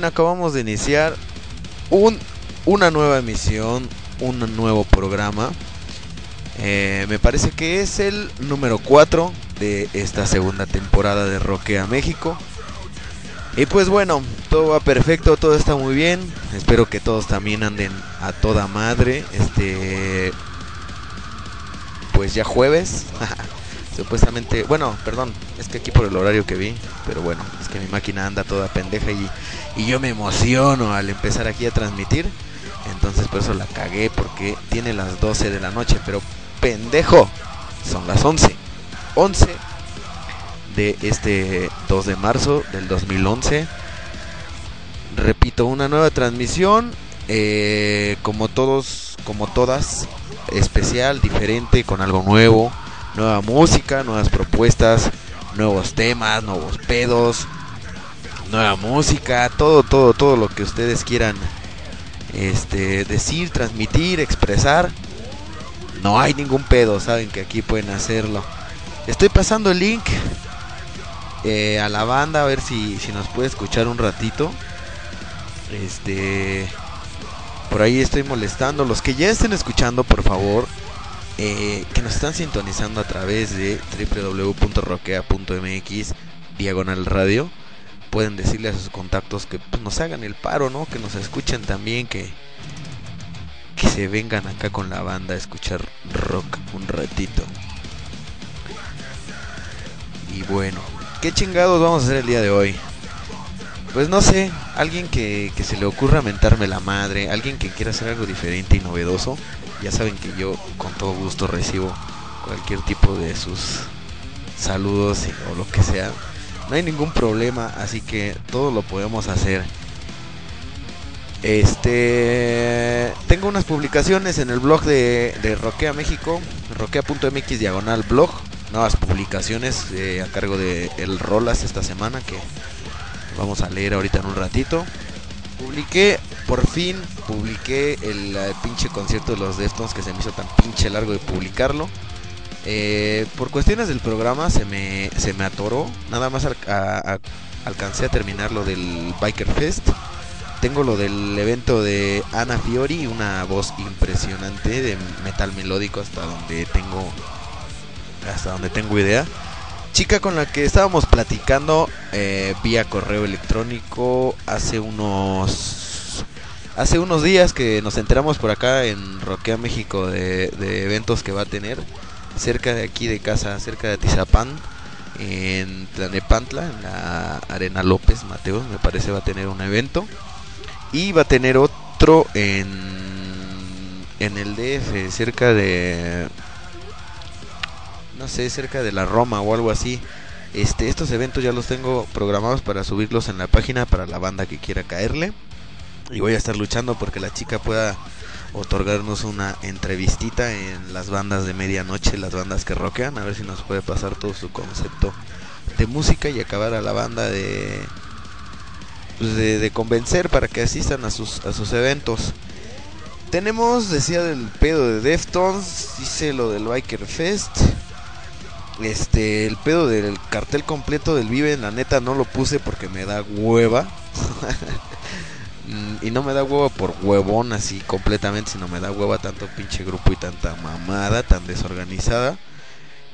acabamos de iniciar un, una nueva emisión, un nuevo programa. Eh, me parece que es el número 4 de esta segunda temporada de Roquea México. Y pues bueno, todo va perfecto, todo está muy bien. Espero que todos también anden a toda madre. Este. Pues ya jueves. Supuestamente. Bueno, perdón, es que aquí por el horario que vi. Pero bueno, es que mi máquina anda toda pendeja y, y yo me emociono al empezar aquí a transmitir. Entonces por eso la cagué porque tiene las 12 de la noche. Pero pendejo, son las 11. 11 de este 2 de marzo del 2011. Repito, una nueva transmisión, eh, como todos, como todas, especial, diferente, con algo nuevo, nueva música, nuevas propuestas, nuevos temas, nuevos pedos, nueva música, todo, todo, todo lo que ustedes quieran este, decir, transmitir, expresar. No hay ningún pedo, saben que aquí pueden hacerlo. Estoy pasando el link eh, a la banda a ver si, si nos puede escuchar un ratito. Este. Por ahí estoy molestando. Los que ya estén escuchando, por favor, eh, que nos están sintonizando a través de www.roquea.mx diagonal radio. Pueden decirle a sus contactos que pues, nos hagan el paro, ¿no? Que nos escuchen también, que, que se vengan acá con la banda a escuchar rock un ratito. Y bueno, ¿qué chingados vamos a hacer el día de hoy? Pues no sé, alguien que, que, se le ocurra mentarme la madre, alguien que quiera hacer algo diferente y novedoso, ya saben que yo con todo gusto recibo cualquier tipo de sus saludos o lo que sea. No hay ningún problema, así que todo lo podemos hacer. Este tengo unas publicaciones en el blog de, de Roquea México, roquea.mx diagonal blog, nuevas publicaciones eh, a cargo de el Rolas esta semana que vamos a leer ahorita en un ratito. Publiqué, por fin, publiqué el, el, pinche concierto de los Deftones que se me hizo tan pinche largo de publicarlo. Eh, por cuestiones del programa se me, se me atoró. Nada más a, alcancé a terminar lo del Biker Fest. Tengo lo del evento de Ana Fiori, una voz impresionante de metal melódico hasta donde tengo hasta donde tengo idea chica con la que estábamos platicando eh, vía correo electrónico hace unos hace unos días que nos enteramos por acá en Roquea México de, eventos que va a tener cerca de aquí de casa cerca de Tizapán en Tlanepantla en la Arena López Mateos me parece va a tener un evento y va a tener otro en en el DF cerca de no sé, cerca de la Roma o algo así. Este, estos eventos ya los tengo programados para subirlos en la página para la banda que quiera caerle. Y voy a estar luchando porque la chica pueda otorgarnos una entrevistita en las bandas de medianoche, las bandas que rockean, a ver si nos puede pasar todo su concepto de música y acabar a la banda de pues de, de convencer para que asistan a sus a sus eventos. Tenemos, decía del pedo de Deftones, dice lo del Biker Fest. Este, el pedo del cartel completo del Vive, la neta no lo puse porque me da hueva. y no me da hueva por huevón así completamente, sino me da hueva tanto pinche grupo y tanta mamada, tan desorganizada.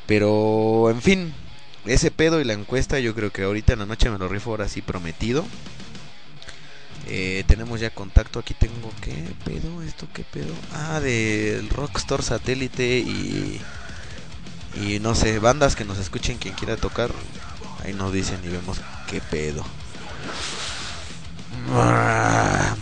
Pero, en fin, ese pedo y la encuesta yo creo que ahorita en la noche me lo rifo ahora sí prometido. Eh, tenemos ya contacto, aquí tengo qué pedo, esto qué pedo. Ah, del Rockstar Satélite y y no sé, bandas que nos escuchen quien quiera tocar, ahí nos dicen y vemos qué pedo. A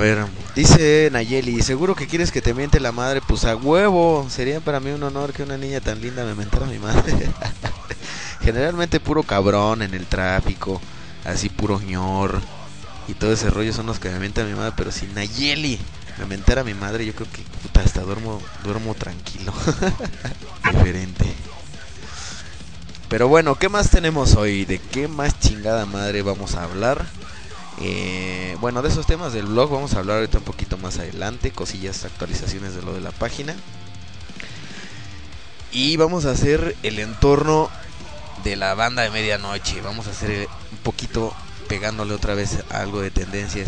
ver, dice Nayeli, seguro que quieres que te miente la madre, pues a huevo, sería para mí un honor que una niña tan linda me mentara a mi madre. Generalmente puro cabrón en el tráfico, así puro ñor y todo ese rollo son los que me mientan a mi madre, pero si Nayeli me mentara a mi madre, yo creo que puta, hasta duermo, duermo tranquilo. Diferente. Pero bueno, ¿qué más tenemos hoy? ¿De qué más chingada madre vamos a hablar? Eh, bueno, de esos temas del blog vamos a hablar ahorita un poquito más adelante, cosillas, actualizaciones de lo de la página. Y vamos a hacer el entorno de la banda de medianoche. Vamos a hacer un poquito pegándole otra vez algo de tendencia.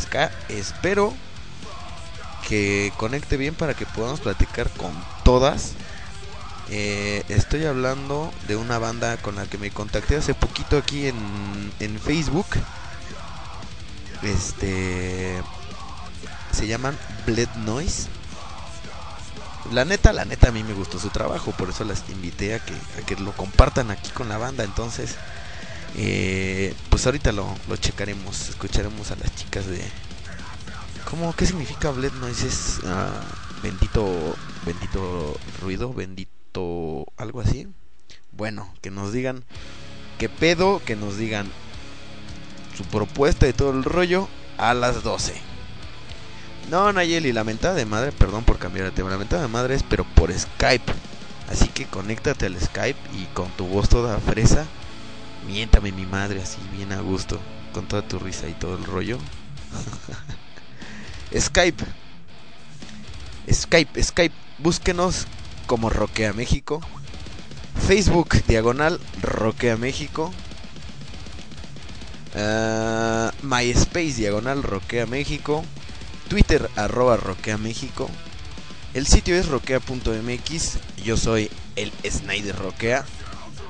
Espero que conecte bien para que podamos platicar con todas. Eh, estoy hablando de una banda con la que me contacté hace poquito aquí en, en Facebook. Este se llaman Bled Noise. La neta, la neta a mí me gustó su trabajo, por eso las invité a que, a que lo compartan aquí con la banda. Entonces, eh, pues ahorita lo, lo checaremos, escucharemos a las chicas de... ¿Cómo? ¿Qué significa Bled Noise? Es ah, bendito, bendito ruido, bendito algo así. Bueno, que nos digan qué pedo, que nos digan su propuesta y todo el rollo a las 12. No, Nayeli, la mentada de madre, perdón por cambiar el tema, la mentada de madre es pero por Skype. Así que conéctate al Skype y con tu voz toda fresa, miéntame mi madre así bien a gusto, con toda tu risa y todo el rollo. Skype. Skype, Skype, búsquenos como Roquea México. Facebook, diagonal, Roquea México. Uh, MySpace, diagonal, Roquea México. Twitter arroba Roquea México. El sitio es roquea.mx. Yo soy el Snyder Roquea.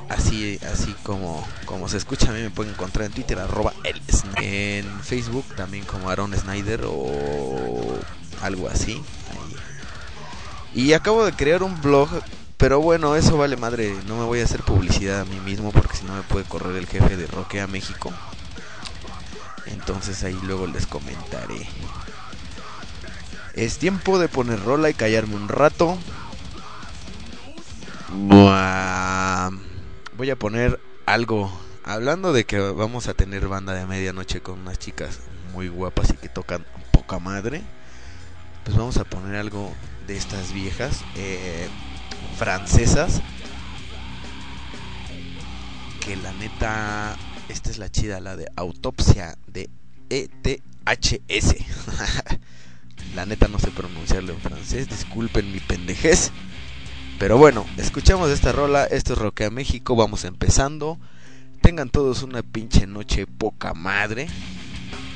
Así, así como, como se escucha, a mí me pueden encontrar en Twitter arroba el En Facebook también como Aaron Snyder o algo así. Y acabo de crear un blog. Pero bueno, eso vale madre. No me voy a hacer publicidad a mí mismo porque si no me puede correr el jefe de Roquea México. Entonces ahí luego les comentaré. Es tiempo de poner rola y callarme un rato. Voy a poner algo. Hablando de que vamos a tener banda de medianoche con unas chicas muy guapas y que tocan poca madre. Pues vamos a poner algo de estas viejas eh, francesas. Que la neta, esta es la chida, la de autopsia de ETHS. la neta no sé pronunciarlo en francés, disculpen mi pendejez. Pero bueno, escuchamos esta rola, esto es Roque a México, vamos empezando. Tengan todos una pinche noche poca madre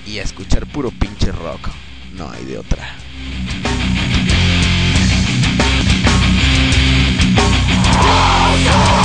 y a escuchar puro pinche rock. No hay de otra. No!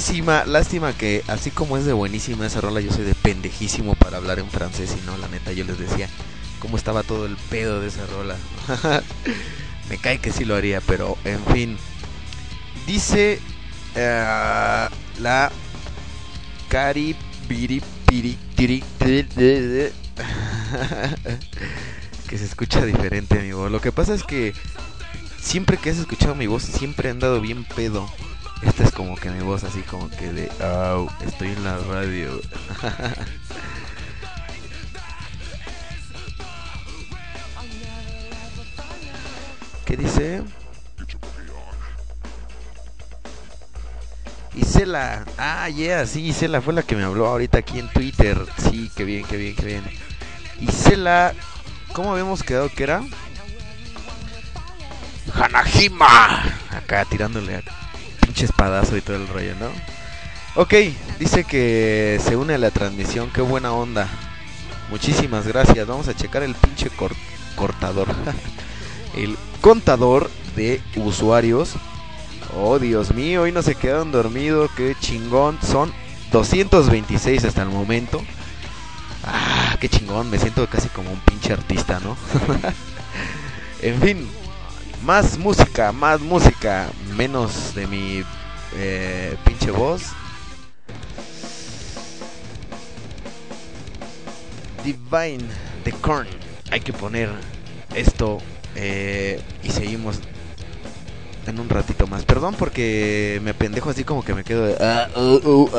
Buenísima. Lástima que así como es de buenísima esa rola, yo soy de pendejísimo para hablar en francés. Y no, la neta, yo les decía cómo estaba todo el pedo de esa rola. Me cae que sí lo haría, pero en fin. Dice uh, la Cari que se escucha diferente, amigo. Lo que pasa es que siempre que has escuchado mi voz, siempre he andado bien pedo. Esta es como que mi voz así como que de, oh, estoy en la radio. ¿Qué dice? Isela, ah, yeah, sí, Isela fue la que me habló ahorita aquí en Twitter. Sí, qué bien, qué bien, qué bien. Isela, ¿cómo habíamos quedado que era? Hanajima, acá tirándole pinche espadazo y todo el rollo, ¿no? Ok, dice que se une a la transmisión, qué buena onda. Muchísimas gracias, vamos a checar el pinche cortador. el contador de usuarios. Oh, Dios mío, hoy no se quedaron dormidos. Qué chingón. Son 226 hasta el momento. Ah, qué chingón. Me siento casi como un pinche artista, ¿no? en fin, más música, más música. Menos de mi eh, pinche voz. Divine the Corn. Hay que poner esto eh, y seguimos en un ratito más. Perdón porque me pendejo así como que me quedo de... Ah, uh, uh,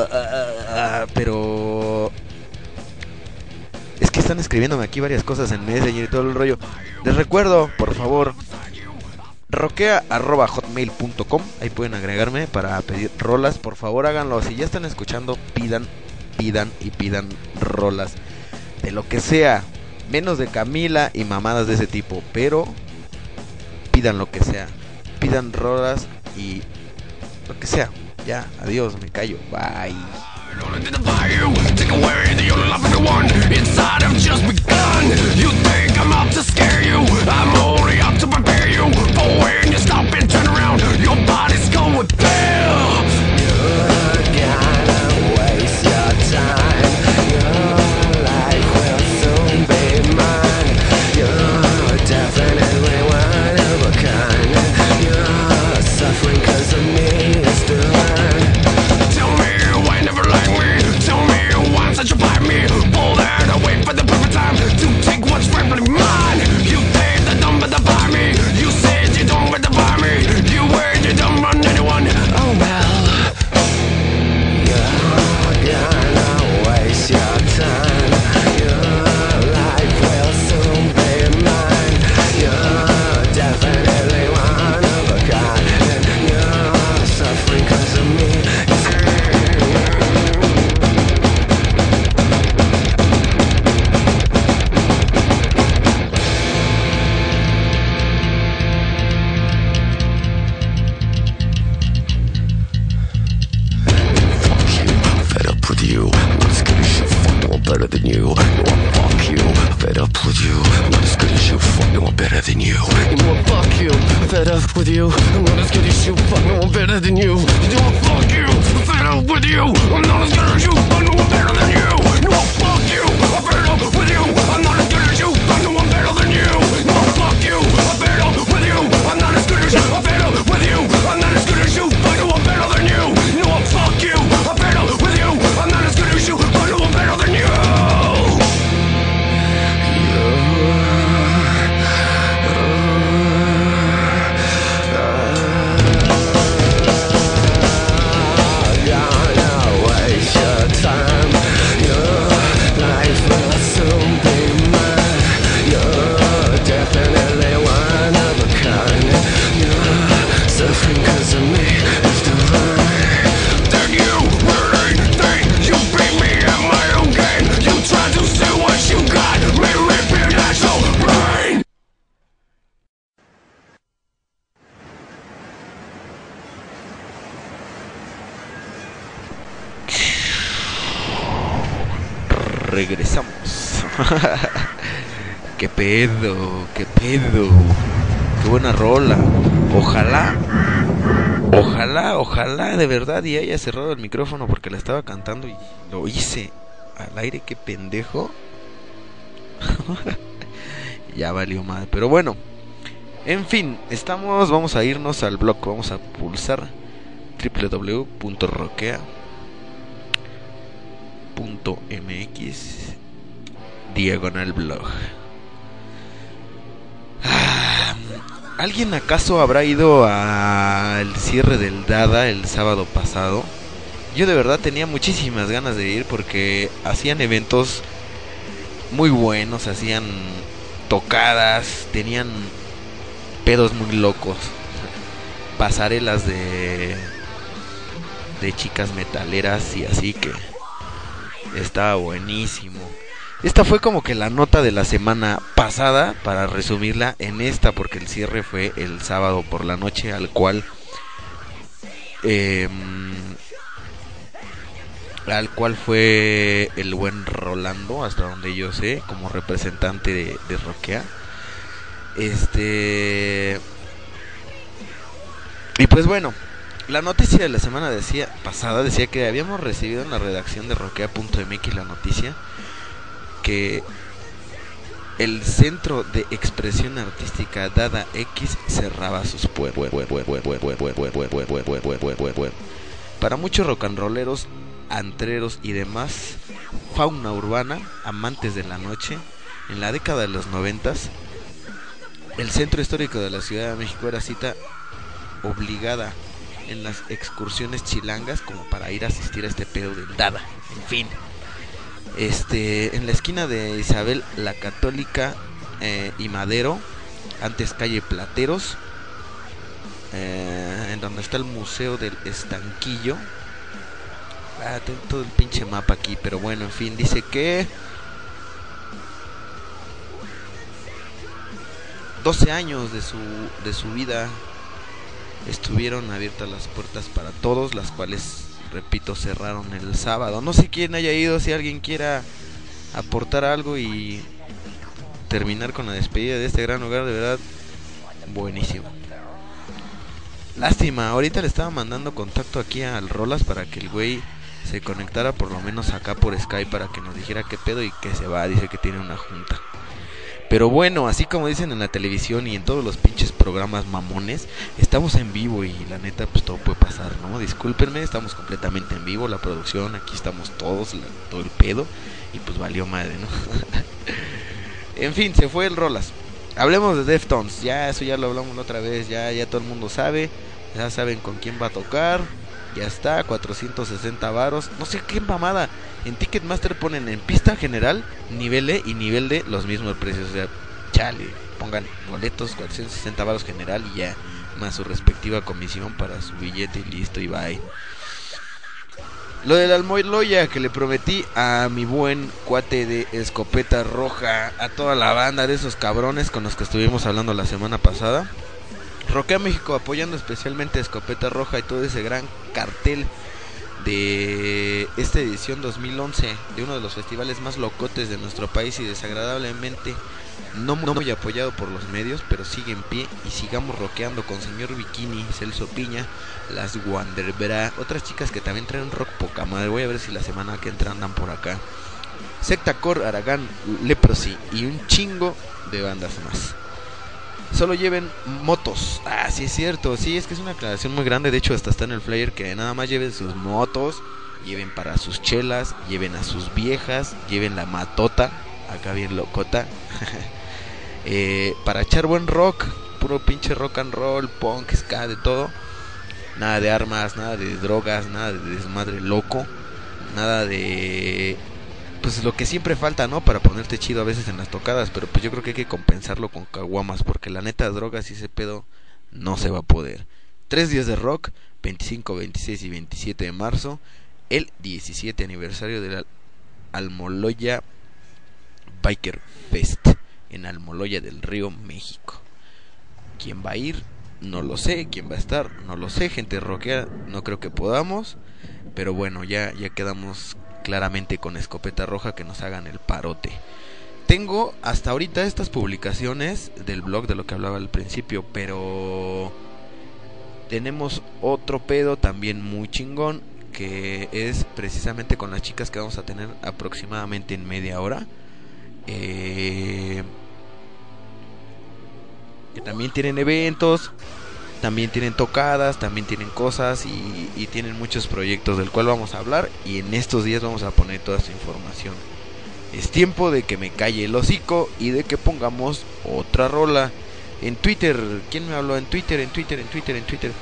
ah, pero... Es que están escribiéndome aquí varias cosas en Messenger y todo el rollo. Les recuerdo, por favor, roquea.hotmail.com. Ahí pueden agregarme para pedir rolas. Por favor, háganlo. Si ya están escuchando, pidan, pidan y pidan rolas. De lo que sea. Menos de Camila y mamadas de ese tipo. Pero pidan lo que sea. Pidan rolas y lo que sea. Ya, adiós, me callo. Bye. I'm only to Where. with you. I'm not as good as you. Fuck no, I'm better than you. You don't fuck you. I'm fed up with you. I'm not as good as you. pedo, qué pedo. Qué buena rola. Ojalá. Ojalá, ojalá de verdad y haya cerrado el micrófono porque la estaba cantando y lo hice al aire, qué pendejo. ya valió madre, pero bueno. En fin, estamos, vamos a irnos al blog, vamos a pulsar www.roquea.mx diagonal blog. ¿Alguien acaso habrá ido al cierre del Dada el sábado pasado? Yo de verdad tenía muchísimas ganas de ir porque hacían eventos muy buenos, hacían tocadas, tenían pedos muy locos, pasarelas de de chicas metaleras y así que estaba buenísimo. Esta fue como que la nota de la semana pasada, para resumirla en esta, porque el cierre fue el sábado por la noche, al cual... Em, al cual fue el buen Rolando, hasta donde yo sé, como representante de, de Roquea. Este... Y pues bueno, la noticia de la semana decía, pasada decía que habíamos recibido en la redacción de roquea.mx la noticia que el centro de expresión artística Dada X cerraba sus puertas. Para muchos rock and rolleros, antreros y demás, fauna urbana, amantes de la noche, en la década de los noventas, el centro histórico de la Ciudad de México era cita obligada en las excursiones chilangas como para ir a asistir a este pedo del Dada. En fin, este, en la esquina de Isabel la Católica eh, y Madero, antes calle Plateros, eh, en donde está el Museo del Estanquillo. Ah, tengo todo el pinche mapa aquí, pero bueno, en fin, dice que 12 años de su, de su vida estuvieron abiertas las puertas para todos, las cuales repito, cerraron el sábado. No sé quién haya ido, si alguien quiera aportar algo y terminar con la despedida de este gran lugar, de verdad, buenísimo. Lástima, ahorita le estaba mandando contacto aquí al Rolas para que el güey se conectara por lo menos acá por Skype para que nos dijera qué pedo y que se va, dice que tiene una junta. Pero bueno, así como dicen en la televisión y en todos los pinches programas mamones, estamos en vivo y la neta pues todo puede pasar, ¿no? Discúlpenme, estamos completamente en vivo, la producción, aquí estamos todos, todo el pedo y pues valió madre, ¿no? en fin, se fue el Rolas. Hablemos de Deftones, ya eso ya lo hablamos otra vez, ya ya todo el mundo sabe, ya saben con quién va a tocar. Ya está, 460 varos. No sé qué mamada. En Ticketmaster ponen en pista general, nivel E y nivel D los mismos precios. O sea, chale, pongan boletos 460 varos general y ya más su respectiva comisión para su billete y listo y bye. Lo del Almoy que le prometí a mi buen cuate de escopeta roja, a toda la banda de esos cabrones con los que estuvimos hablando la semana pasada. Roquea México apoyando especialmente Escopeta Roja y todo ese gran cartel de esta edición 2011 de uno de los festivales más locotes de nuestro país y desagradablemente no muy apoyado por los medios, pero sigue en pie y sigamos roqueando con señor Bikini, Celso Piña, las Wanderbra, otras chicas que también traen rock poca madre. Voy a ver si la semana que entra andan por acá. Secta Core, Aragán, Leprosy y un chingo de bandas más solo lleven motos. Ah, sí es cierto, sí, es que es una aclaración muy grande, de hecho hasta está en el flyer que nada más lleven sus motos, lleven para sus chelas, lleven a sus viejas, lleven la matota, acá bien locota, eh, para echar buen rock, puro pinche rock and roll, punk, ska, de todo. Nada de armas, nada de drogas, nada de desmadre loco, nada de pues lo que siempre falta, ¿no? Para ponerte chido a veces en las tocadas, pero pues yo creo que hay que compensarlo con caguamas, porque la neta drogas y ese pedo no se va a poder. Tres días de rock, 25, 26 y 27 de marzo, el 17 aniversario de la Almoloya Biker Fest en Almoloya del Río, México. ¿Quién va a ir? No lo sé. ¿Quién va a estar? No lo sé. Gente rockera, no creo que podamos. Pero bueno, ya, ya quedamos claramente con escopeta roja que nos hagan el parote. tengo hasta ahorita estas publicaciones del blog de lo que hablaba al principio, pero tenemos otro pedo también muy chingón que es precisamente con las chicas que vamos a tener aproximadamente en media hora. Eh, que también tienen eventos, también tienen tocadas, también tienen cosas y, y, tienen muchos proyectos del cual vamos a hablar y en estos días vamos a poner toda esta información. Es tiempo de que me calle el hocico y de que pongamos otra rola. En Twitter, ¿quién me habló? En Twitter, en Twitter, en Twitter, en Twitter.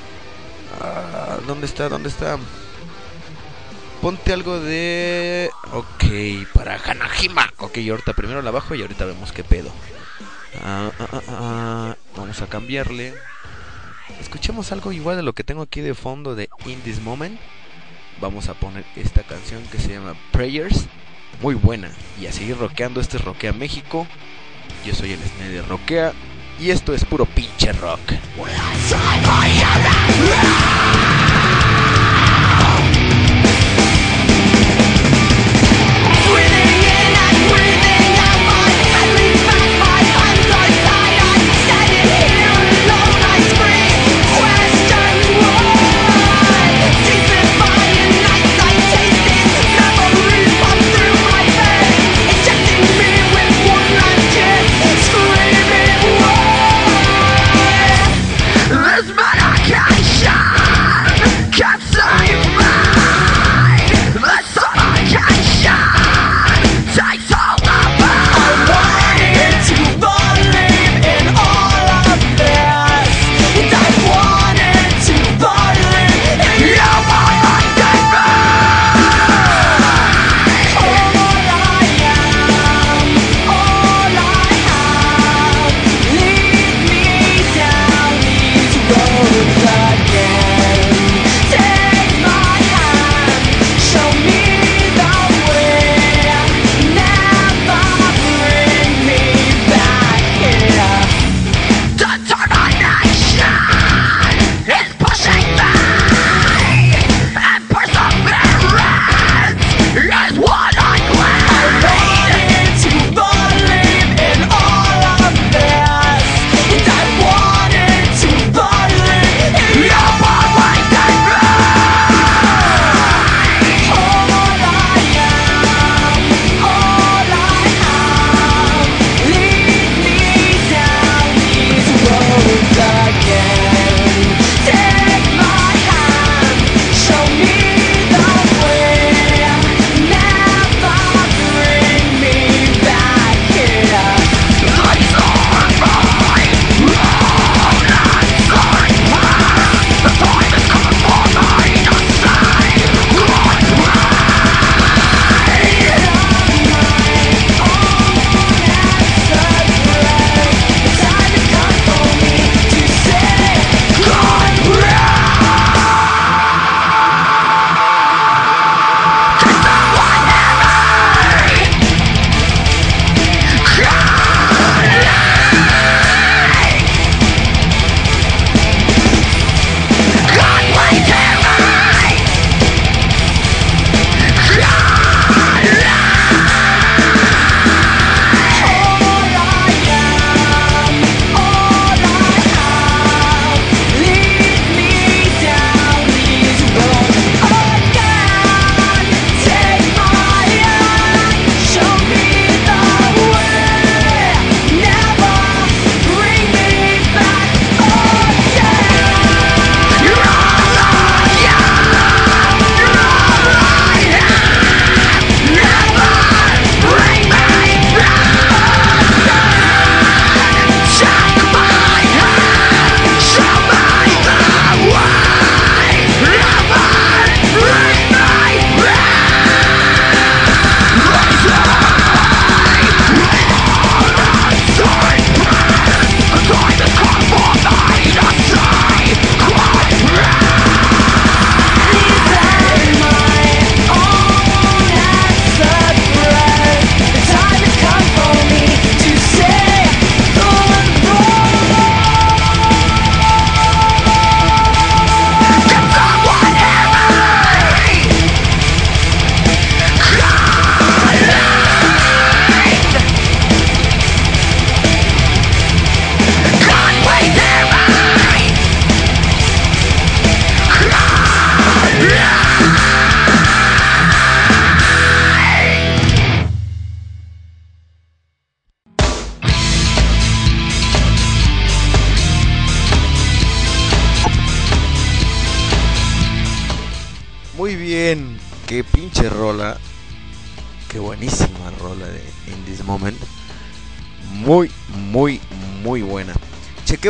Ah, ¿Dónde está? ¿Dónde está? Ponte algo de... Ok, para Hanajima. Ok, ahorita primero la bajo y ahorita vemos qué pedo. Ah, ah, ah, vamos a cambiarle. Escuchemos algo igual de lo que tengo aquí de fondo de In This Moment. Vamos a poner esta canción que se llama Prayers muy buena. Y a seguir rockeando, este es Rockea México. Yo soy el Sne de Rockea. Y esto es puro pinche rock.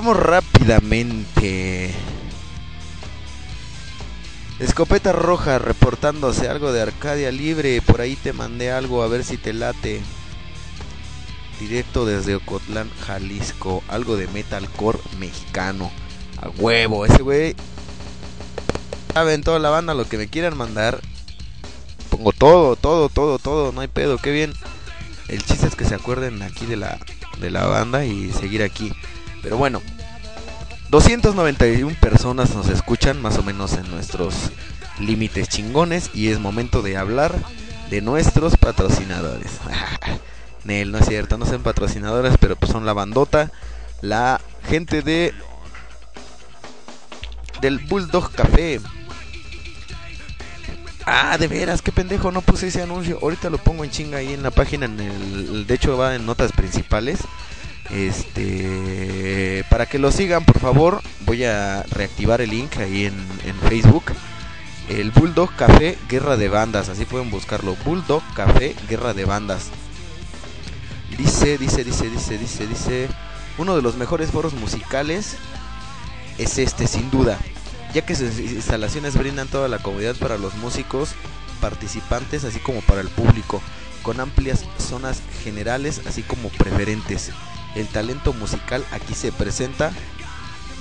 Chequemos rápidamente. Escopeta roja reportándose algo de Arcadia Libre. Por ahí te mandé algo a ver si te late. Directo desde Ocotlán, Jalisco. Algo de metalcore mexicano. A huevo, ese güey. Saben toda la banda lo que me quieran mandar. Pongo todo, todo, todo, todo. No hay pedo, qué bien. El chiste es que se acuerden aquí de la, de la banda y seguir aquí. Pero bueno, 291 personas nos escuchan más o menos en nuestros límites chingones y es momento de hablar de nuestros patrocinadores. Nel, no es cierto, no son patrocinadores, pero pues son la bandota, la gente de del Bulldog Café. Ah, de veras, qué pendejo, no puse ese anuncio. Ahorita lo pongo en chinga ahí en la página, en el, de hecho va en notas principales. Este, para que lo sigan, por favor, voy a reactivar el link ahí en, en Facebook. El Bulldog Café Guerra de Bandas, así pueden buscarlo. Bulldog Café Guerra de Bandas. Dice, dice, dice, dice, dice, dice. Uno de los mejores foros musicales es este, sin duda. Ya que sus instalaciones brindan toda la comodidad para los músicos participantes, así como para el público, con amplias zonas generales, así como preferentes. El talento musical aquí se presenta.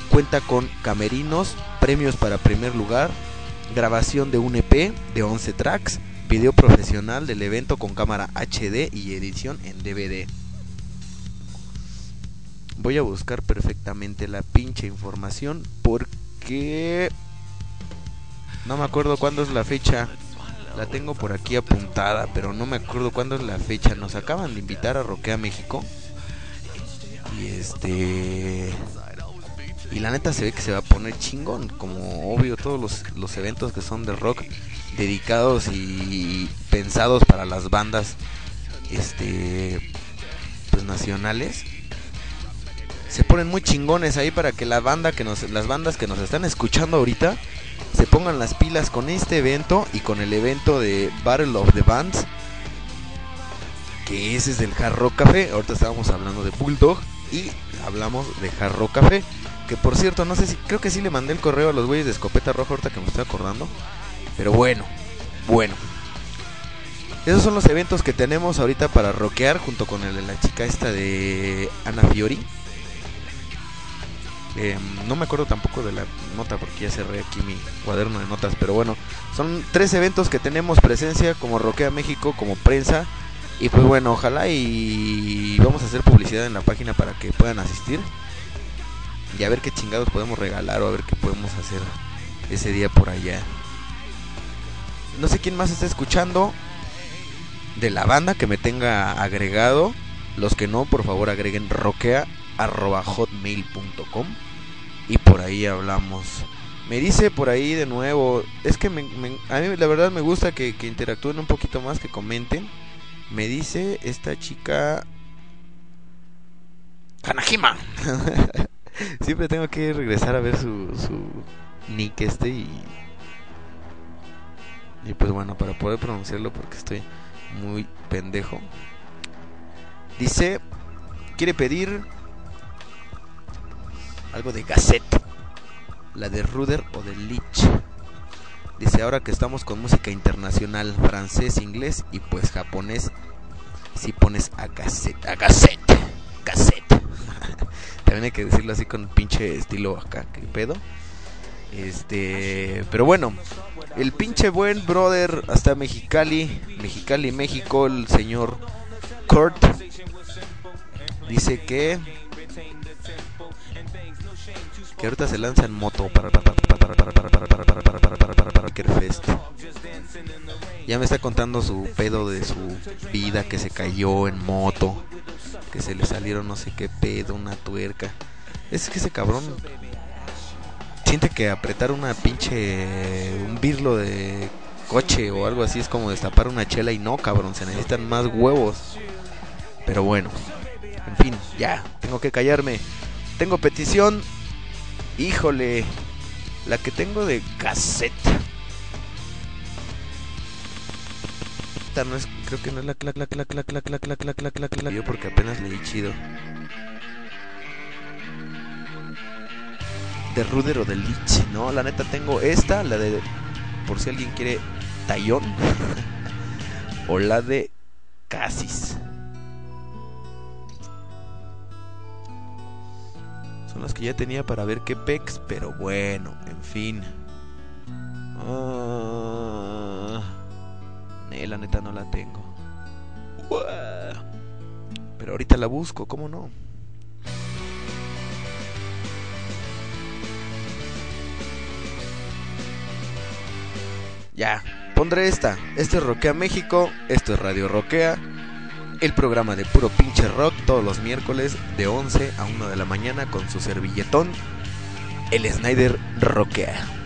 Cuenta con camerinos, premios para primer lugar, grabación de un EP de 11 tracks, video profesional del evento con cámara HD y edición en DVD. Voy a buscar perfectamente la pinche información porque no me acuerdo cuándo es la fecha. La tengo por aquí apuntada, pero no me acuerdo cuándo es la fecha. Nos acaban de invitar a Roquea México. Y este. Y la neta se ve que se va a poner chingón. Como obvio, todos los, los eventos que son de rock dedicados y pensados para las bandas este pues nacionales se ponen muy chingones ahí para que la banda que nos las bandas que nos están escuchando ahorita se pongan las pilas con este evento y con el evento de Battle of the Bands que ese es del Hard Rock Café ahorita estábamos hablando de Bulldog y hablamos de Hard Rock Café que por cierto no sé si creo que sí le mandé el correo a los güeyes de escopeta roja ahorita que me estoy acordando pero bueno, bueno. Esos son los eventos que tenemos ahorita para rockear junto con el la chica esta de Ana Fiori. Eh, no me acuerdo tampoco de la nota porque ya cerré aquí mi cuaderno de notas, pero bueno, son tres eventos que tenemos presencia como Roquea México, como prensa. Y pues bueno, ojalá y vamos a hacer publicidad en la página para que puedan asistir. Y a ver qué chingados podemos regalar o a ver qué podemos hacer ese día por allá. No sé quién más está escuchando de la banda que me tenga agregado. Los que no, por favor agreguen roquea.hotmail.com y por ahí hablamos. Me dice por ahí de nuevo, es que a mí la verdad me gusta que interactúen un poquito más, que comenten. Me dice esta chica... Kanajima. Siempre tengo que regresar a ver su, su nick este y y pues bueno, para poder pronunciarlo porque estoy muy pendejo. Dice, quiere pedir algo de Gazette, la de Ruder o de Lich. Dice, ahora que estamos con música internacional, francés, inglés y pues japonés, si pones a Gazette, a Gazette, Gazette. También hay que decirlo así con pinche estilo acá, ¿qué pedo? Este, pero bueno, el pinche buen brother hasta Mexicali, Mexicali, México, el señor Kurt dice que que ahorita se lanza en moto para para para Fest. Ya me está contando su pedo de su vida que se cayó en moto, que se le salieron no sé qué pedo, una tuerca. Es que ese cabrón siente que apretar una pinche un birlo de coche o algo así es como destapar una chela y no, cabrón, se necesitan más huevos. Pero bueno, en fin, ya, tengo que callarme. Tengo petición. Híjole, la que tengo de cassette. neta no es, creo que no es la clac, clac, clac, clac, clac, clac, clac, clac, clac, clac, yo porque apenas leí chido. De Ruder o de Lich, no, la neta tengo esta, la de, por si alguien quiere, Tallón, o la de Casis. Son las que ya tenía para ver qué pex, pero bueno, en fin. Ah, la neta no la tengo. Pero ahorita la busco, ¿cómo no? Ya, pondré esta. Esto es Roquea México, esto es Radio Roquea el programa de puro pinche rock todos los miércoles de 11 a 1 de la mañana con su servilletón, el Snyder freedom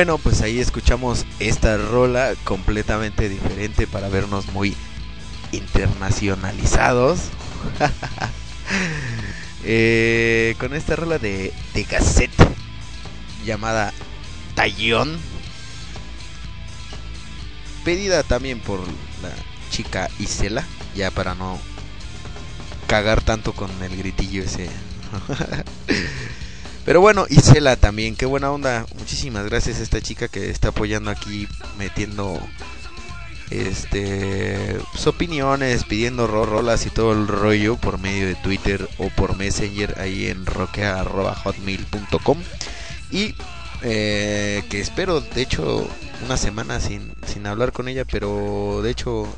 Bueno, pues ahí escuchamos esta rola completamente diferente para vernos muy internacionalizados. Eh, con esta rola de, de llamada Tallón. Pedida también por la chica Isela, ya para no cagar tanto con el gritillo ese. Pero bueno, Isela también, qué buena onda. Muchísimas gracias a esta chica que está apoyando aquí, metiendo este pues, opiniones, pidiendo rolas y todo el rollo por medio de Twitter o por Messenger ahí en roquea.hotmail.com y eh, que espero de hecho una semana sin, sin hablar con ella, pero de hecho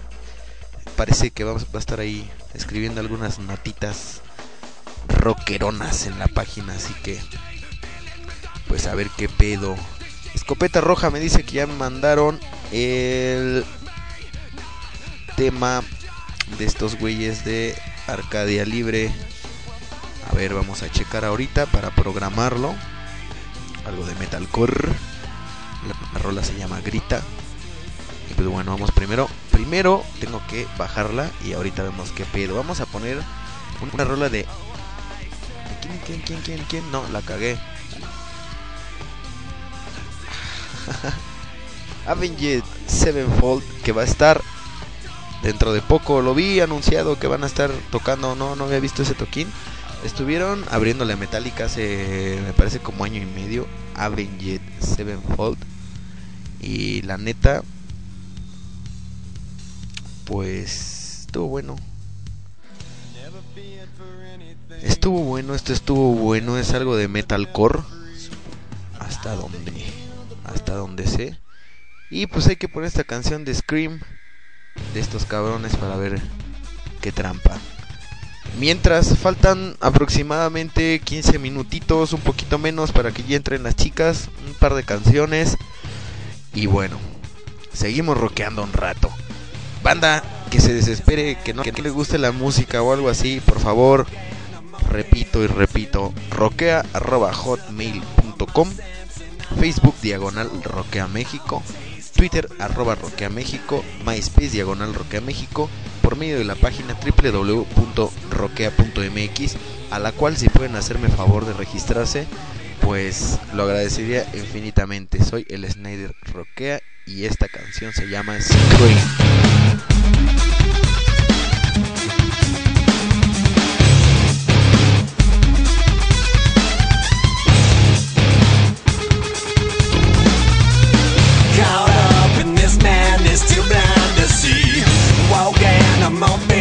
parece que vamos, va a estar ahí escribiendo algunas notitas rockeronas en la página, así que pues a ver qué pedo. Escopeta Roja me dice que ya me mandaron el tema de estos güeyes de Arcadia Libre. A ver, vamos a checar ahorita para programarlo. Algo de metalcore. La, rola se llama Grita. Y pues bueno, vamos primero. Primero tengo que bajarla y ahorita vemos qué pedo. Vamos a poner una rola de... ¿Quién, quién, quién, quién, quién? No, la cagué. Avenged Sevenfold que va a estar dentro de poco. Lo vi anunciado que van a estar tocando, no, no había visto ese toquín. Estuvieron abriéndole a Metallica hace, me parece como año y medio, Avenged Sevenfold. Y la neta, pues estuvo bueno. Estuvo bueno, esto estuvo bueno, es algo de metalcore. Hasta donde, hasta donde sé. Y pues hay que poner esta canción de Scream de estos cabrones para ver qué trampa. Mientras faltan aproximadamente 15 minutitos, un poquito menos para que ya entren las chicas, un par de canciones. Y bueno, seguimos rockeando un rato. Banda que se desespere, que no, que no le guste la música o algo así, por favor, repito y repito, roquea.hotmail.com, Facebook diagonal roquea México, Twitter arroba Roquea México, MySpace diagonal Roquea México, por medio de la página www.roquea.mx, a la cual si pueden hacerme favor de registrarse, pues lo agradecería infinitamente. Soy el Snyder Roquea y esta canción se llama Scream. Mom.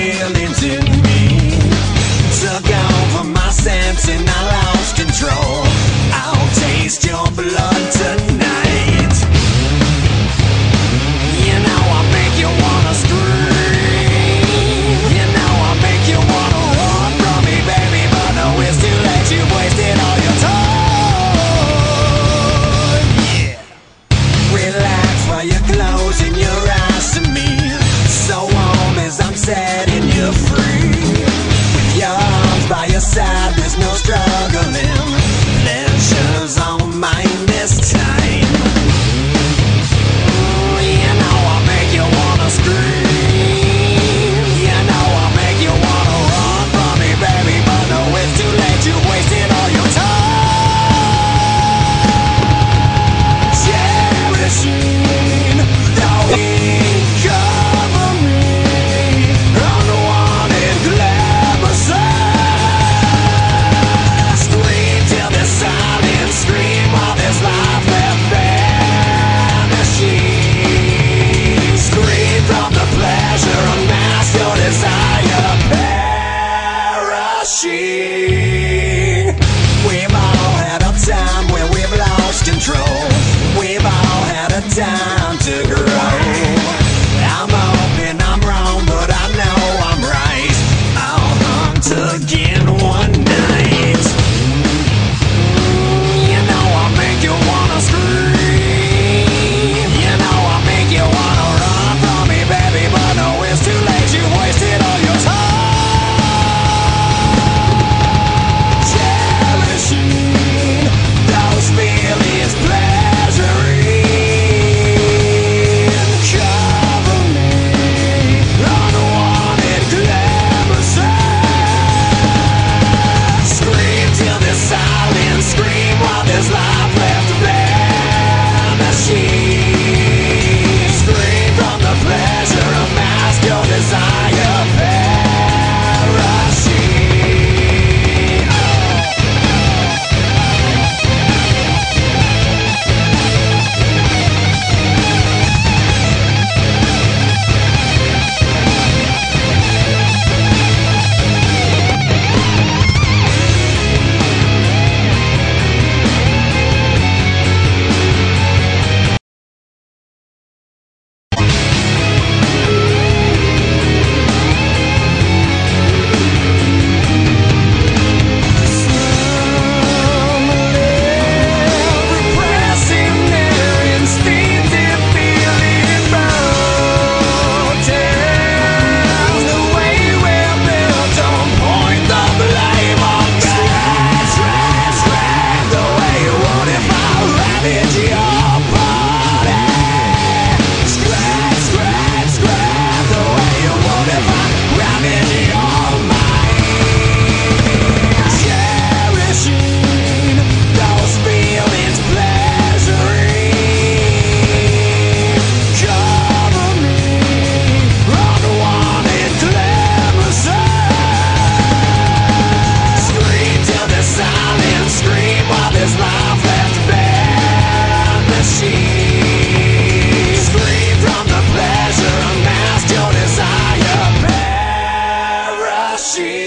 she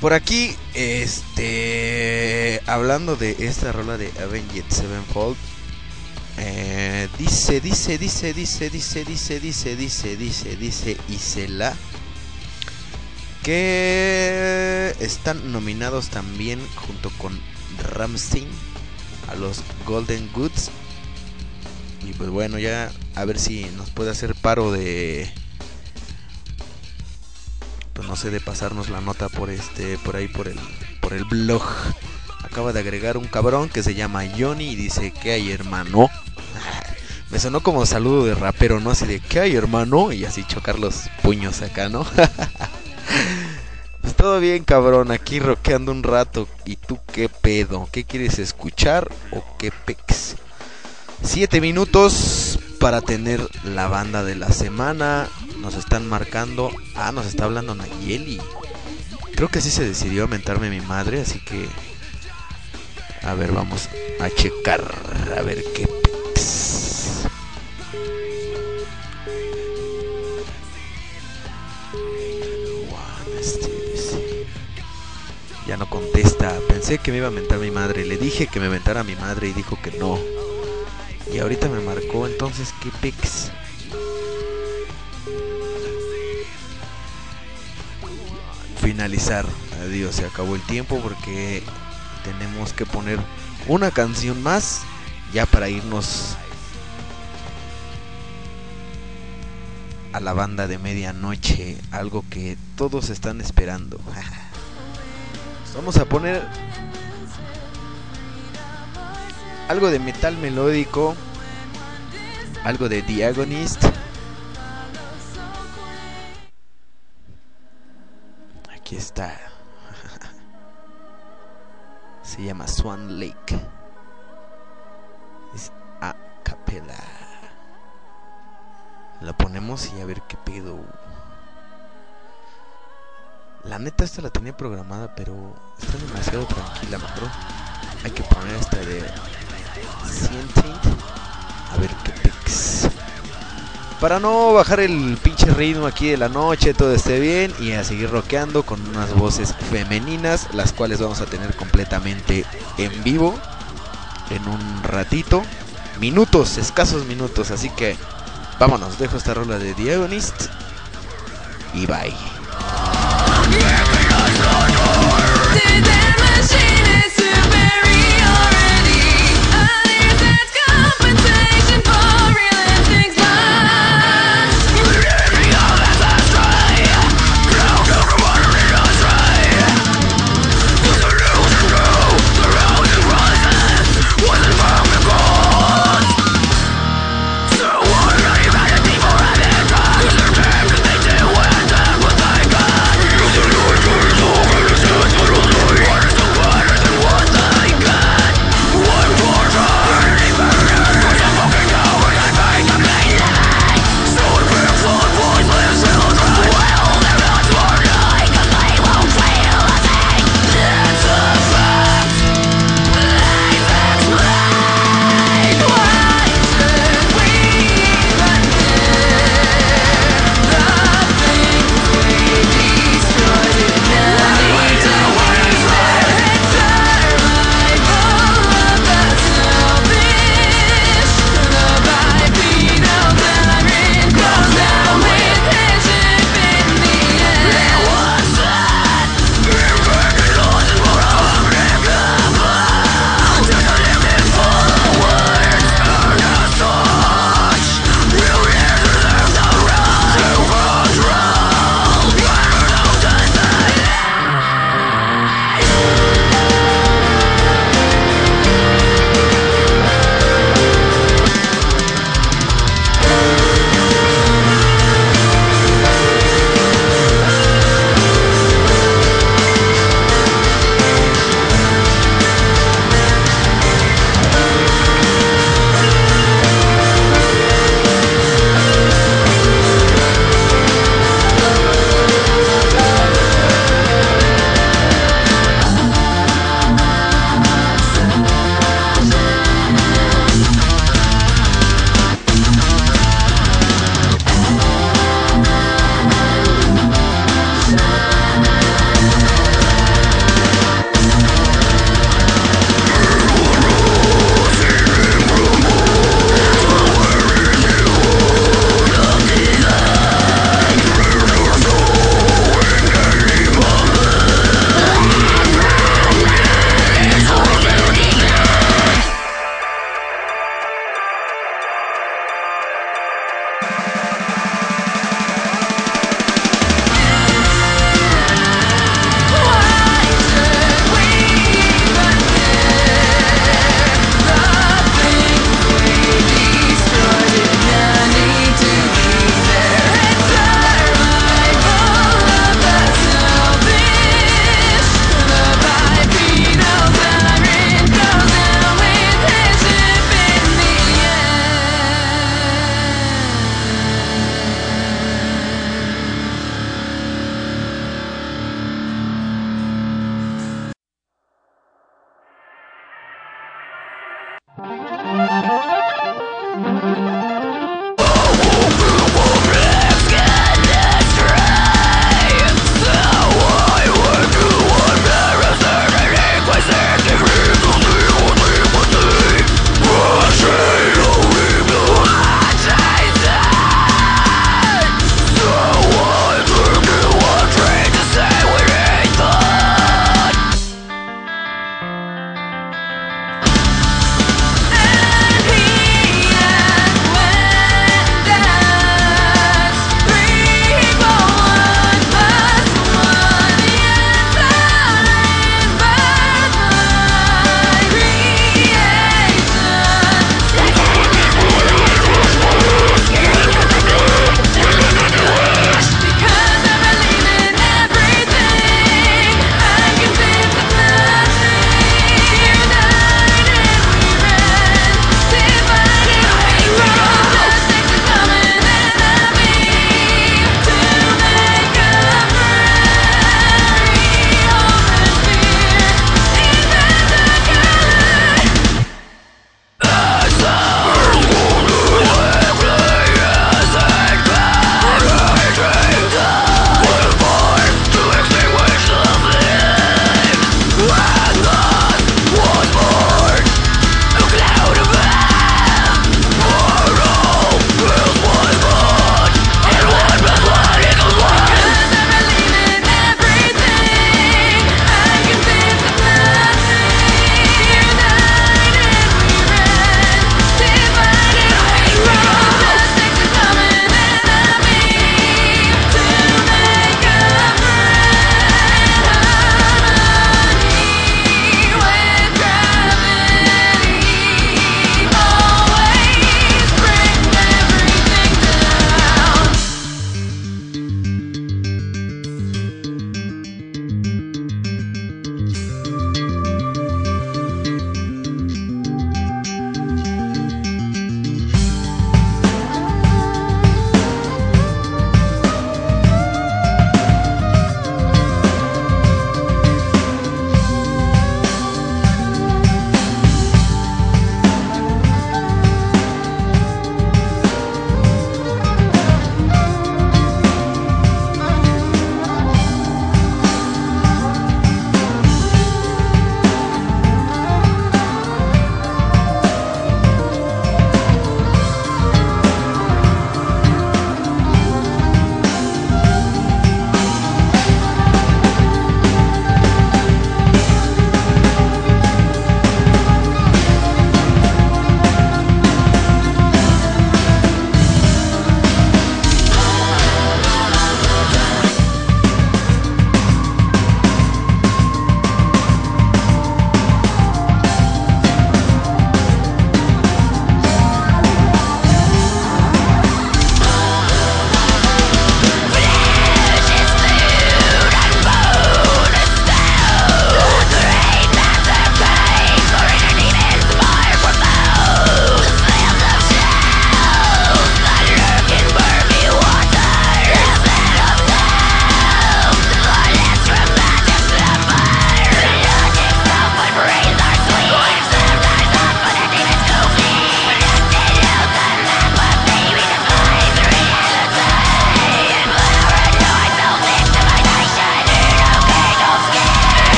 Por aquí, este, hablando de esta rola de Avenged Sevenfold, eh, dice, dice, dice, dice, dice, dice, dice, dice, dice, dice, Isela, que están nominados también junto con Ramstein a los Golden Goods. Y pues bueno, ya a ver si nos puede hacer paro de pues no sé de pasarnos la nota por este por ahí por el por el blog. Acaba de agregar un cabrón que se llama Johnny y dice, "¿Qué hay, hermano?" Me sonó como saludo de rapero, ¿no? Así de, ¿qué hay, hermano? Y así chocar los puños acá, ¿no? pues todo bien, cabrón, aquí roqueando un rato. ¿Y tú qué pedo? ¿Qué quieres escuchar o qué pex? Siete minutos para tener la banda de la semana. Nos están marcando. Ah, nos está hablando Nayeli. Creo que sí se decidió aumentarme mi madre, así que. A ver, vamos a checar. A ver qué. Ya no contesta. Pensé que me iba a mentar mi madre. Le dije que me mentara mi madre y dijo que no. Y ahorita me marcó, entonces, ¿qué pex? Finalizar. Adiós, se acabó el tiempo porque tenemos que poner una canción más ya para irnos a la banda de medianoche, algo que todos están esperando. Vamos a poner algo de metal melódico, algo de Diagonist. Aquí está. Se llama Swan Lake. Es a capela. La ponemos y a ver qué pedo. La neta esta la tenía programada, pero está demasiado tranquila, mejor hay que poner esta de Sentient. A ver qué pix. Para no bajar el pinche ritmo aquí de la noche, todo esté bien y a seguir rockeando con unas voces femeninas, las cuales vamos a tener completamente en vivo en un ratito. Minutos, escasos minutos, así que vámonos, dejo esta rola de Diagonist y bye.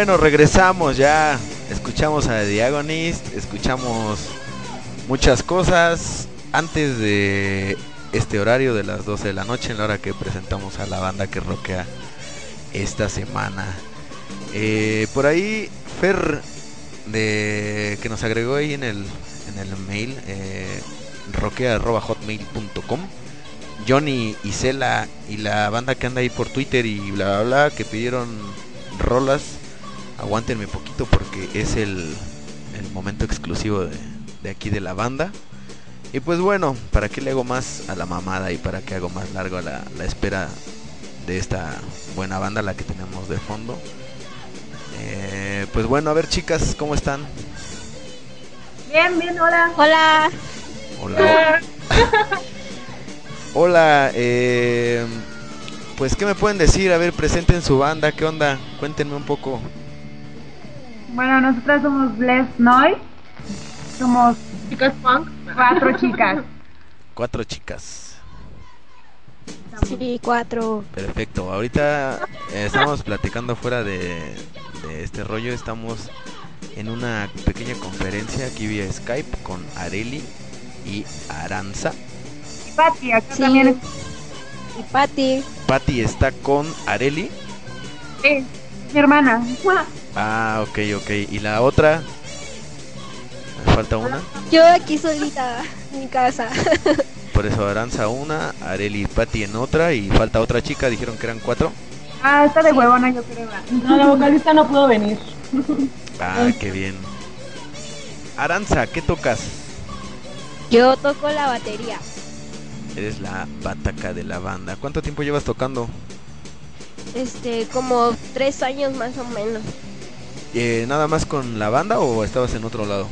Bueno, regresamos ya. Escuchamos a Diagonist, escuchamos muchas cosas antes de este horario de las 12 de la noche, en la hora que presentamos a la banda que roquea esta semana. Eh, por ahí, Fer, de, que nos agregó ahí en el, en el mail, eh, roquea.hotmail.com. Johnny y Cela y la banda que anda ahí por Twitter y bla bla bla que pidieron rolas. Aguántenme poquito porque es el, el momento exclusivo de, de aquí de la banda. Y pues bueno, ¿para qué le hago más a la mamada y para qué hago más largo a la, la espera de esta buena banda, la que tenemos de fondo? Eh, pues bueno, a ver chicas, ¿cómo están? Bien, bien, hola. Hola. Hola. Hola, eh, pues ¿qué me pueden decir? A ver, presenten su banda, ¿qué onda? Cuéntenme un poco. Bueno, nosotras somos Bless Noise. Somos Chicas punk. cuatro chicas. Cuatro chicas. Sí, cuatro. Perfecto. Ahorita eh, estamos platicando fuera de, de este rollo. Estamos en una pequeña conferencia aquí vía Skype con Areli y Aranza. Y Pati, acá Sí. también es Y Patti. Patty está con Areli. sí, mi hermana. Ah, ok, ok. ¿Y la otra? ¿Me falta una? Yo aquí solita en mi casa. Por eso Aranza una, Areli y Patty en otra y falta otra chica, dijeron que eran cuatro. Ah, está de huevona, yo creo. No, la vocalista no pudo venir. Ah, qué bien. Aranza, ¿qué tocas? Yo toco la batería. Eres la bataca de la banda. ¿Cuánto tiempo llevas tocando? Este, como tres años más o menos. Eh, ¿Nada más con la banda o estabas en otro lado?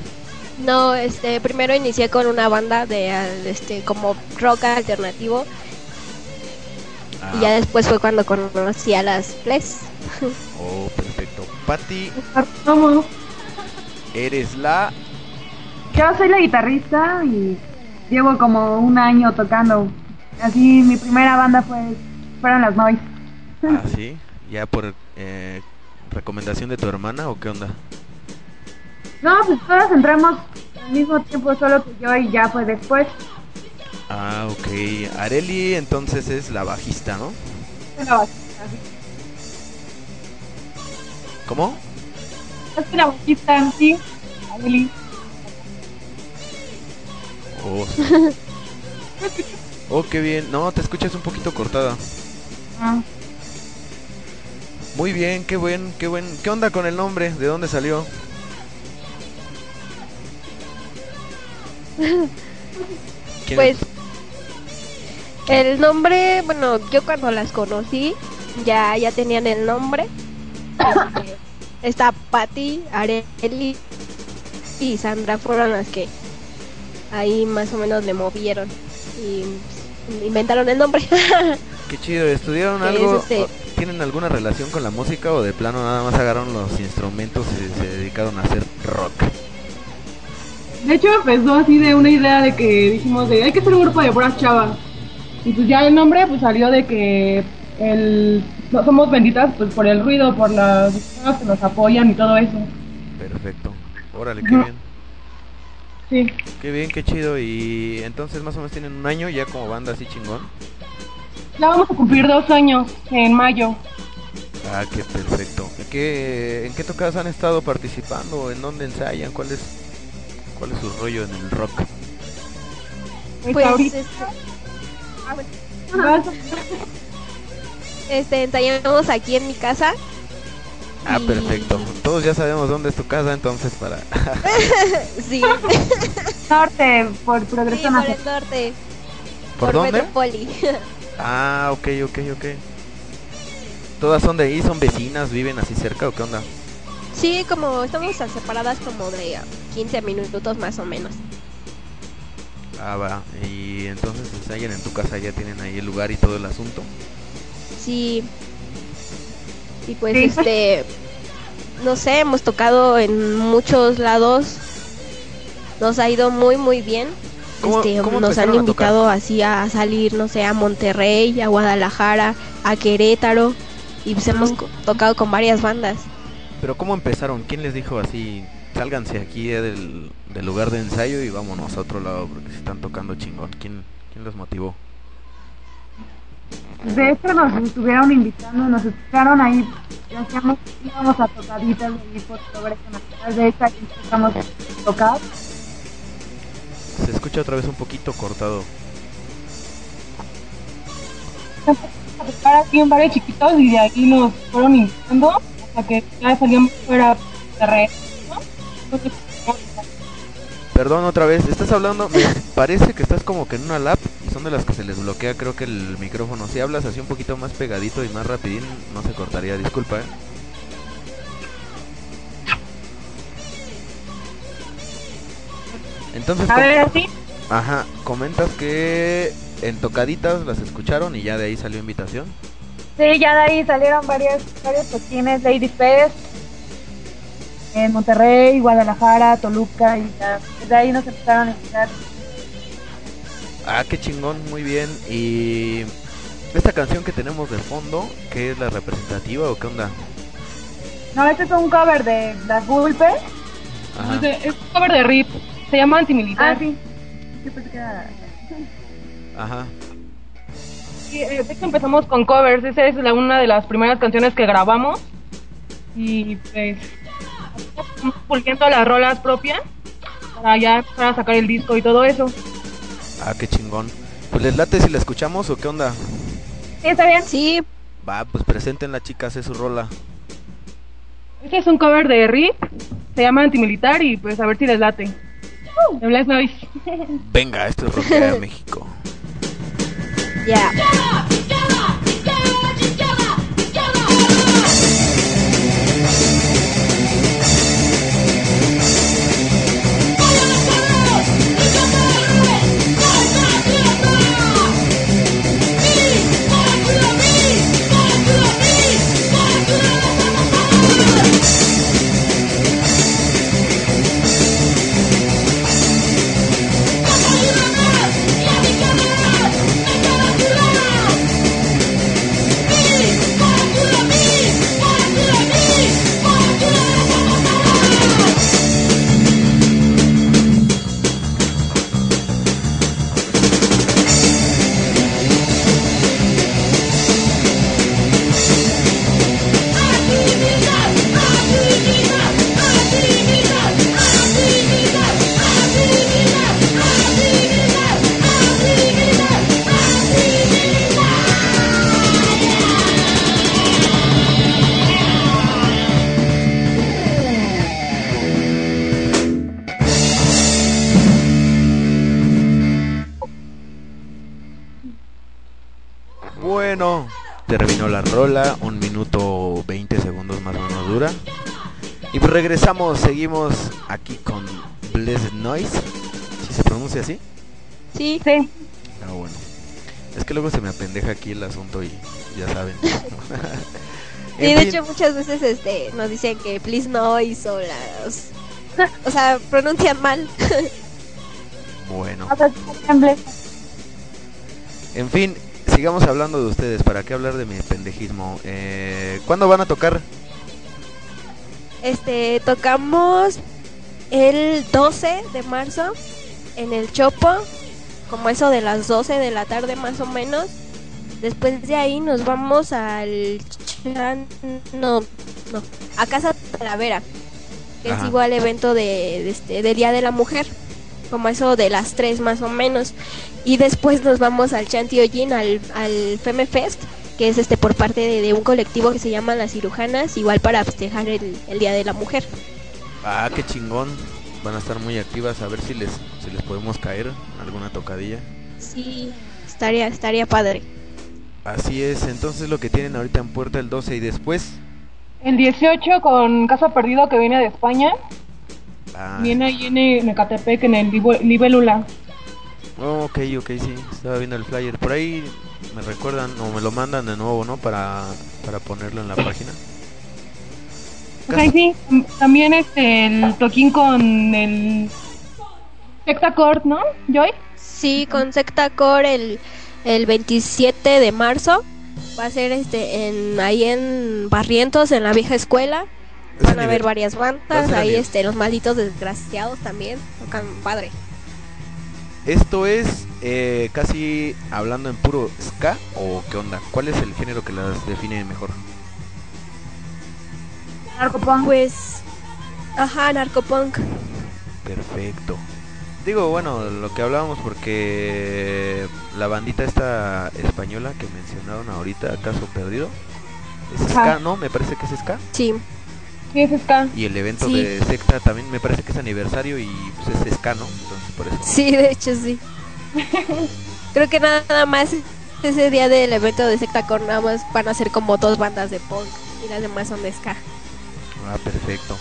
No, este, primero inicié con una banda de al- este como rock alternativo Ah, y ya después fue cuando conocí a las Fles. Oh, perfecto. Patty, ¿Cómo? eres la... Yo soy la guitarrista y llevo como un año tocando. Así, mi primera banda fue fueron las Noise. Ah, sí. ¿Ya por eh, recomendación de tu hermana o qué onda? No, pues todas entramos al mismo tiempo, solo que yo y ya fue después. Ah, ok. Areli entonces es la bajista, ¿no? Pero, ¿Cómo? Es la vocalista, sí. Adeli. Oh, oh, qué bien. No, te escuchas un poquito cortada. Ah, Muy bien, qué buen, qué buen. ¿Qué onda con el nombre? ¿De dónde salió? ¿Quién Pues el nombre, bueno, yo cuando las conocí ya ya tenían el nombre. Este, Está Patty, Areli y Sandra fueron las que ahí más o menos le movieron y inventaron el nombre. Qué chido, ¿estudiaron es algo? este- ¿Tienen alguna relación con la música o de plano nada más agarraron los instrumentos y se dedicaron a hacer rock? De hecho, empezó así de una idea de que dijimos de hay que hacer un grupo de puras chavas. Y pues ya el nombre pues salió de que el no somos benditas pues por el ruido, por las personas que nos apoyan y todo eso. Perfecto. Órale, qué bien. Sí. Qué bien, qué chido. Y entonces más o menos tienen un año ya como banda así chingón. Ya vamos a cumplir dos años en mayo. Ah, qué perfecto. ¿En qué, ¿En qué tocadas han estado participando? ¿En dónde ensayan? ¿Cuál es, cuál es su rollo en el rock? Pues, Pues ahorita este, vas- este ensayamos aquí en mi casa. Ah, Y- perfecto. Todos ya sabemos dónde es tu casa, entonces para... Sí, norte, por sí, Progreso por Nacional. el norte, ¿Por dónde? Metropoli. Ah, ok, ok, ok. ¿Todas son de ahí? ¿Son vecinas? ¿Viven así cerca o qué onda? Sí, como estamos separadas como de ah, 15 minutos más o menos. Ah, va. Y entonces ensayan en tu casa, ya tienen ahí el lugar y todo el asunto. Sí. Y pues Sí. este no sé, hemos tocado en muchos lados. Nos ha ido muy muy bien. ¿Cómo- Este, cómo nos han a invitado así a salir, no sé, a Monterrey, a Guadalajara, a Querétaro y pues hemos co- tocado con varias bandas. Pero ¿cómo empezaron? ¿Quién les dijo así? Sálganse aquí eh, del, del lugar de ensayo y vámonos a otro lado porque se están tocando chingón. ¿Quién, quién los motivó? De hecho nos estuvieron invitando, nos escucharon ahí, hacíamos, íbamos a tocaditas de ahí por Nacional, de hecho aquí empezamos a tocar. Se escucha otra vez un poquito cortado. a tocar aquí en bares chiquitos y de ahí nos fueron invitando hasta que ya salíamos fuera de red, ¿no? Perdón otra vez, estás hablando, me parece que estás como que en una lap son de las que se les bloquea creo que el micrófono. Si hablas así un poquito más pegadito y más rapidín, no se cortaría, disculpa. ¿eh? Entonces, a com- ver, así. ajá, comentas que en tocaditas las escucharon y ya de ahí salió invitación. Sí, ya de ahí salieron varias, varios toquines, Lady Fest, en Monterrey, Guadalajara, Toluca, y ya, de ahí nos empezaron a invitar. Ah, qué chingón, muy bien. Y esta canción que tenemos de fondo, ¿qué es la representativa o qué onda? No, este es un cover de Las Gulpes. Ajá. Es, un cover de RIP, se llama Antimilitar. Ah, sí. Sí, pensé que era- Ajá. Sí, eh, de hecho empezamos con covers, esa es la, una de las primeras canciones que grabamos y pues estamos puliendo las rolas propias para ya empezar a sacar el disco y todo eso. Ah, qué chingón. Pues les late si la escuchamos o qué onda. Sí, está bien. Sí, Va, pues presenten la chica, hace su rola. Este es un cover de RIP, se llama Antimilitar y pues a ver si les late. De Bless Noise. Venga, esto es Rockea México. ya. Rola, un minuto 20 segundos más o menos dura. Y pues regresamos, seguimos aquí con Blessed Noise. ¿Si se pronuncia así? Sí. Sí, Ah, bueno. Es que luego se me apendeja aquí el asunto y ya saben. Sí, de fin, hecho muchas veces este nos dicen que please noise o las o sea, pronuncian mal. Bueno, en fin, sigamos hablando de ustedes. ¿Para qué hablar de mi pendejismo? Eh, ¿Cuándo van a tocar? Este, tocamos el 12 de marzo en el Chopo, como eso de las 12 de la tarde más o menos. Después de ahí nos vamos al Chan... no, no, a Casa Talavera, que Ajá. es igual evento de, de este de Día de la Mujer, como eso de las 3 más o menos. Y después nos vamos al Chantiojin, al, al Feme Fest, que es este por parte de, de un colectivo que se llama Las Cirujanas, igual para festejar el, el Día de la Mujer. Ah, qué chingón. Van a estar muy activas. A ver si les, si les podemos caer alguna tocadilla. Sí, estaría, estaría padre. Así es, entonces lo que tienen ahorita en puerta el 12 y después. el 18 con Casa Perdido que viene de España, Ah, viene ahí en, en Ecatepec en el Libélula. oh, ok, ok, sí, estaba viendo el flyer. Por ahí me recuerdan o me lo mandan de nuevo, ¿no? Para, para ponerlo en la página. Ok, sí, tam- también este, el toquín con el Sectacord, ¿no, Joy? Sí, con Secta Core el, el 27 de marzo va a ser este en ahí en Barrientos en la vieja escuela Es Van a nivel- haber varias bandas, ahí nivel- este, los malditos desgraciados también, tocan padre. ¿Esto es eh, casi hablando en puro ska o qué onda? ¿Cuál es el género que las define mejor? Narcopunk. Pues, ajá, narcopunk. Perfecto. Digo, bueno, lo que hablábamos porque la bandita esta española que mencionaron ahorita, Caso Perdido, es ska, ¿no? Me parece que es ska. Sí, Sí, es ska. Y el evento Sí. de secta también me parece que es aniversario y pues es ska, ¿no? Entonces por eso. sí, de hecho sí. Creo que nada más ese día del evento de secta con nada más van a ser como dos bandas de punk y las demás son de ska. Ah, perfecto.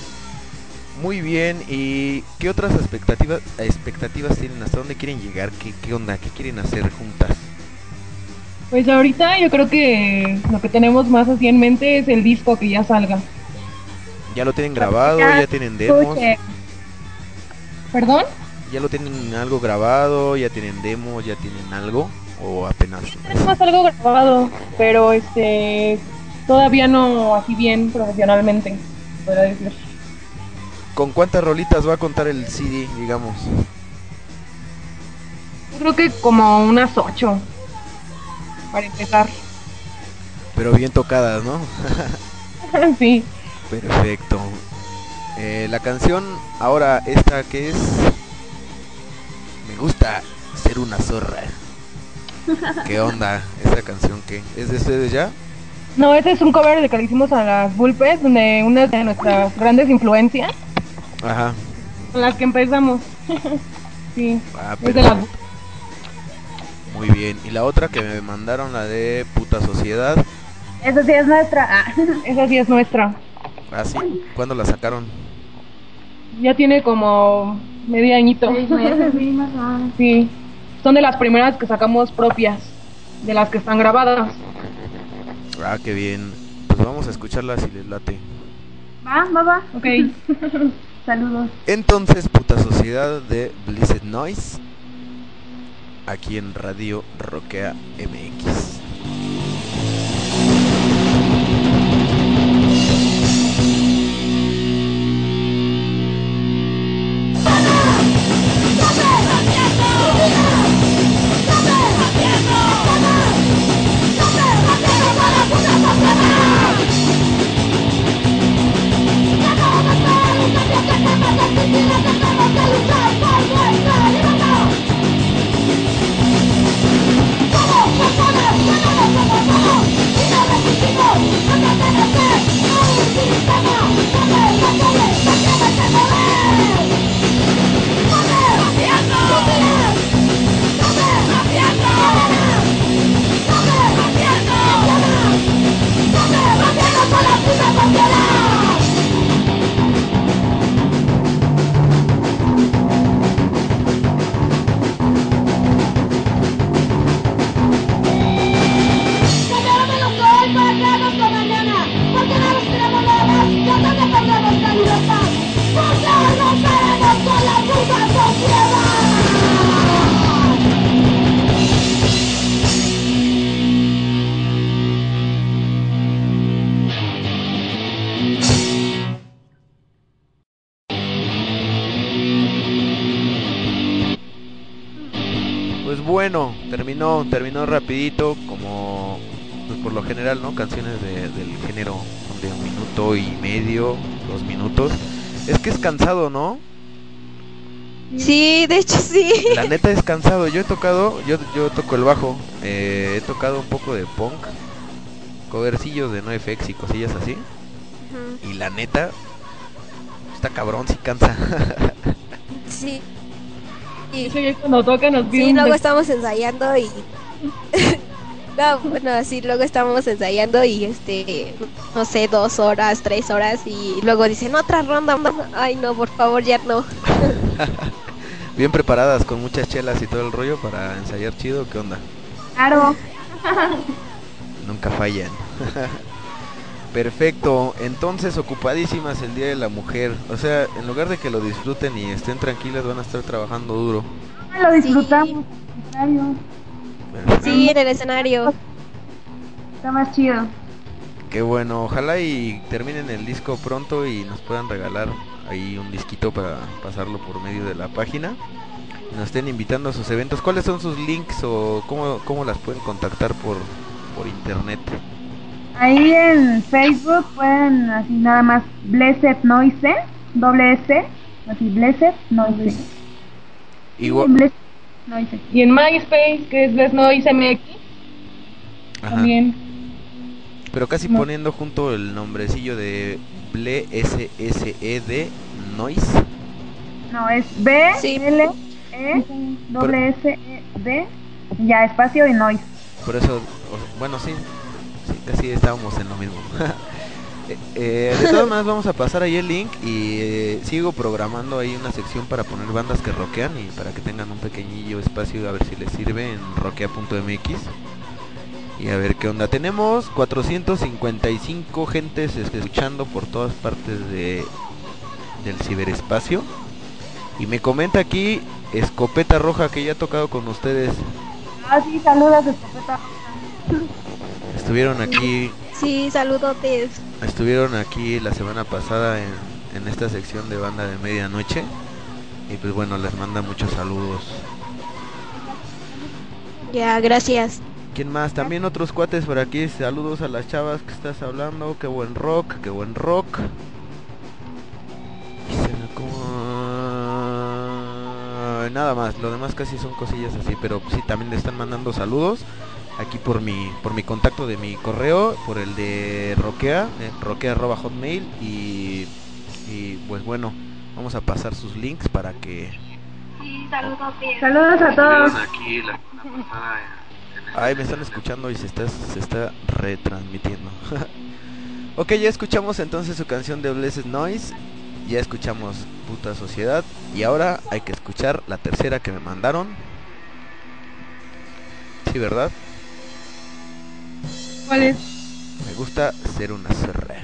Muy bien, ¿y qué otras expectativas expectativas tienen? ¿Hasta dónde quieren llegar? ¿Qué, qué onda? ¿Qué quieren hacer juntas? Pues ahorita yo creo que lo que tenemos más así en mente es el disco que ya salga. ¿Ya lo tienen grabado? Ya, ¿Ya tienen demos? Escuche, ¿Perdón? ¿Ya lo tienen algo grabado? ¿Ya tienen demos? ¿Ya tienen algo? ¿O apenas? Tenemos algo grabado, pero este todavía no así bien profesionalmente, podría decir. ¿Con cuántas rolitas va a contar el CD, digamos? Creo que como unas ocho para empezar. Pero bien tocadas, ¿no? sí. Perfecto. Eh, la canción, ahora esta que es... Me gusta ser una zorra. ¿Qué onda? ¿Esa canción qué? ¿Es de ustedes ya? No, ese es un cover de que le hicimos a las Bulpes, donde una de nuestras grandes influencias, Ajá. con las que empezamos. sí, Ah, es de las perfecto. Muy bien. Y la otra que me mandaron, la de Puta Sociedad. Esa sí es nuestra. Ah. esa sí es nuestra. Ah, sí. ¿Cuándo la sacaron? Ya tiene como medio añito. Seis meses, sí, más o menos. Sí, son de las primeras que sacamos propias, de las que están grabadas. Ah, qué bien. Pues vamos a escucharla si les late. Va, va, va. Ok. Saludos. Entonces, Puta Sociedad de Blissed Noise. Aquí en Radio Roquea MX. Rapidito, como pues por lo general, ¿no? Canciones de- del género de un minuto y medio, dos minutos. Es que es cansado, ¿no? Sí, de hecho sí. La neta es cansado. Yo he tocado, yo, yo toco el bajo, eh, he tocado un poco de punk, covercillos de NoFX y cosillas así. Y la neta, está cabrón, sí cansa. Sí. Y, ya cuando toca nos sí, luego estamos ensayando y... no, bueno, sí, luego estamos ensayando y este, no sé, dos horas, tres horas y luego dicen otra ronda. Ay, no, por favor, ya no. Bien preparadas, con muchas chelas y todo el rollo para ensayar chido. ¿Qué onda? Claro. Nunca fallan. Perfecto, entonces ocupadísimas el Día de la Mujer. O sea, en lugar de que lo disfruten y estén tranquilas, van a estar trabajando duro. Lo disfrutamos. Perfecto. Sí, en el escenario. Está más chido. Qué bueno, ojalá y terminen el disco pronto y nos puedan regalar ahí un disquito para pasarlo por medio de la página. Nos estén invitando a sus eventos. ¿Cuáles son sus links o cómo, cómo las pueden contactar por, por internet? Ahí en Facebook pueden así nada más Blessed Noise, doble S, así Blessed Noise. Igual, Blessed Noise. Y en MySpace, que es Let's Noise MX, ajá, también. pero casi No. poniendo junto el nombrecillo de Ble SSED Noise. No, es B, Sí. L, E, doble S, E, D, ya espacio y Noise. Por eso, bueno, sí, sí, casi estábamos en lo mismo. Eh, de todas maneras vamos a pasar ahí el link y eh, sigo programando ahí una sección para poner bandas que rockean y para que tengan un pequeñillo espacio a ver si les sirve en rockea.mx y a ver qué onda. Tenemos 455 gentes escuchando por todas partes de del ciberespacio y me comenta aquí Escopeta Roja que ya ha tocado con ustedes. Ah, sí, saludos, escopeta. Estuvieron aquí Sí, saludotes. Estuvieron aquí la semana pasada en, en esta sección de banda de medianoche. Y pues bueno, les manda muchos saludos. Ya, gracias. ¿Quién más? También otros cuates por aquí. Saludos a las chavas que estás hablando. Qué buen rock, qué buen rock. Y se me como- Nada más, lo demás casi son cosillas así, pero sí también le están mandando saludos aquí por mi por mi contacto de mi correo, por el de Roquea, eh, roquea arroba hotmail y y pues bueno, vamos a pasar sus links para que Saludos a todos. aquí la Ay, me están escuchando y se está, se está retransmitiendo. ok, ya escuchamos entonces su canción de Blessed Noise. Ya escuchamos Puta Sociedad. Y ahora hay que escuchar la tercera que me mandaron. Sí, ¿verdad? ¿Cuál es? Me gusta ser una cerra.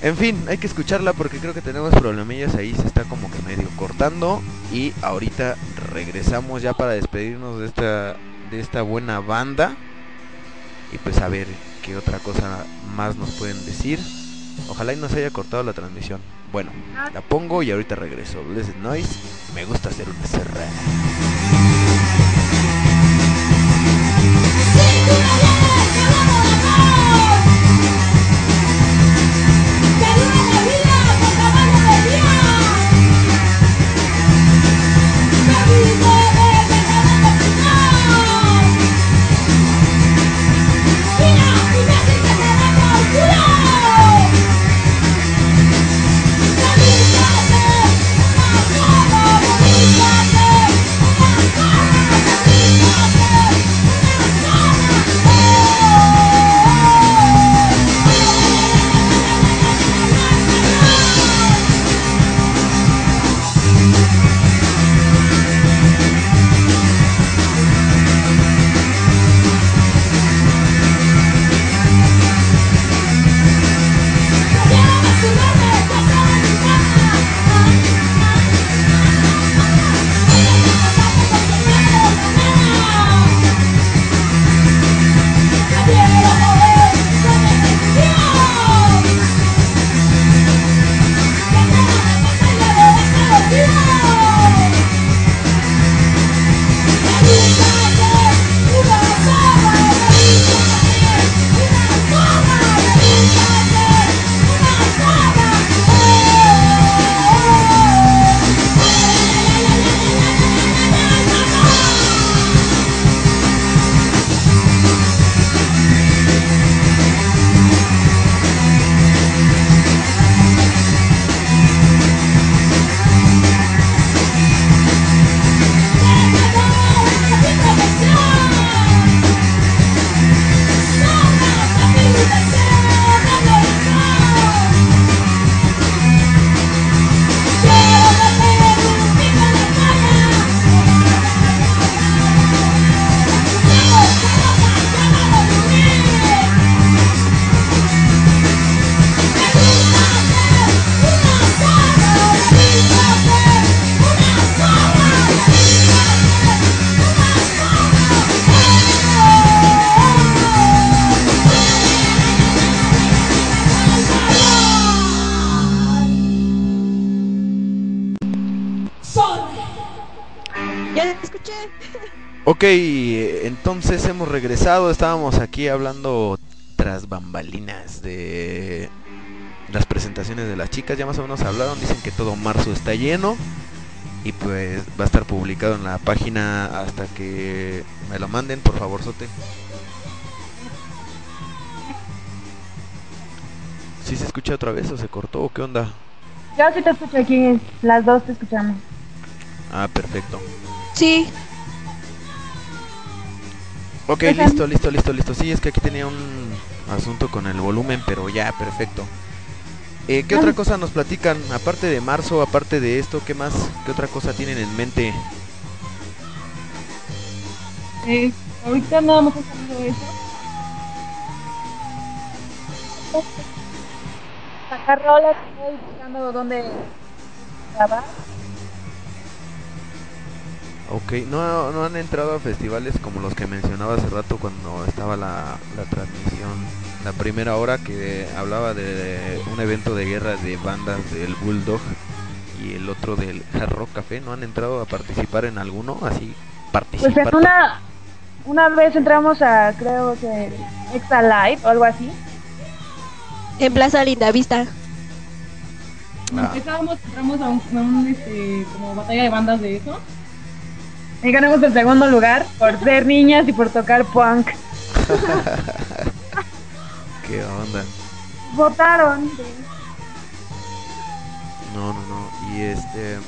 En fin, hay que escucharla porque creo que tenemos problemillas ahí, se está como que medio cortando y ahorita regresamos ya para despedirnos de esta de esta buena banda y pues a ver qué otra cosa más nos pueden decir. Ojalá y no se haya cortado la transmisión. Bueno, la pongo y ahorita regreso. Blessed Noise, me gusta ser una cerra. Yeah. Ok, entonces hemos regresado. Estábamos aquí hablando tras bambalinas de las presentaciones de las chicas. Ya más o menos hablaron. Dicen que todo marzo está lleno. Y pues va a estar publicado en la página hasta que me lo manden, por favor, Sote. ¿Sí se escucha otra vez o se cortó o qué onda? Yo sí te escucho aquí, las dos te escuchamos. Ah, perfecto. Sí, Ok, Ajá. listo, listo, listo, listo. Sí, es que aquí tenía un asunto con el volumen, pero ya, perfecto. Eh, ¿Qué otra cosa nos platican? Aparte de marzo, aparte de esto, ¿qué más? ¿Qué otra cosa tienen en mente? Eh, ahorita nada más ha salido eso. Sacar rolas, estoy buscando dónde grabar. Ok, ¿no, no han entrado a festivales como los que mencionaba hace rato cuando estaba la, la transmisión, la primera hora que hablaba de un evento de guerra de bandas del Bulldog y el otro del Hard Rock Café? ¿No han entrado a participar en alguno? Así, Pues participar. en una, una vez entramos a, creo que, Extra Live o algo así. en Plaza Lindavista. Ah. Empezábamos, entramos a un, a un, este, como batalla de bandas de eso. Y ganamos el segundo lugar por ser niñas y por tocar punk. ¿Qué onda? Votaron. No, no, no. Y este.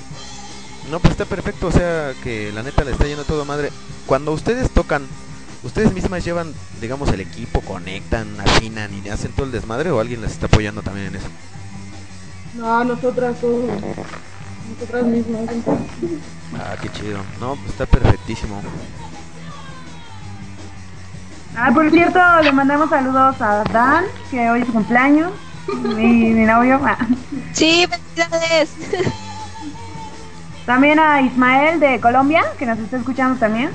No, pues está perfecto. O sea, que la neta le está yendo todo madre. Cuando ustedes tocan, ¿ustedes mismas llevan, digamos, el equipo, conectan, afinan y hacen todo el desmadre o alguien les está apoyando también en eso? No, nosotras todos. Nosotras mismas. Ah, qué chido. No, pues está perfectísimo. Ah, por cierto, le mandamos saludos a Dan, que hoy es su cumpleaños. Mi, mi novio. Ah. Sí, felicidades. También a Ismael de Colombia, que nos está escuchando también.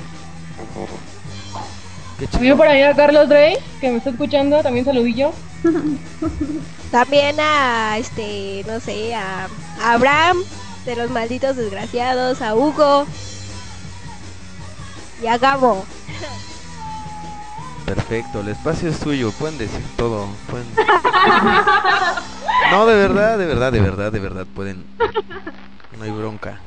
Chido. por ahí a Carlos Drey, que me está escuchando, también saludillo. También a este, no sé, a, a Abraham de los malditos desgraciados, a Hugo y a Gabo. Perfecto, el espacio es suyo, pueden decir todo, pueden... No, de verdad, de verdad, de verdad, de verdad, pueden... No hay bronca,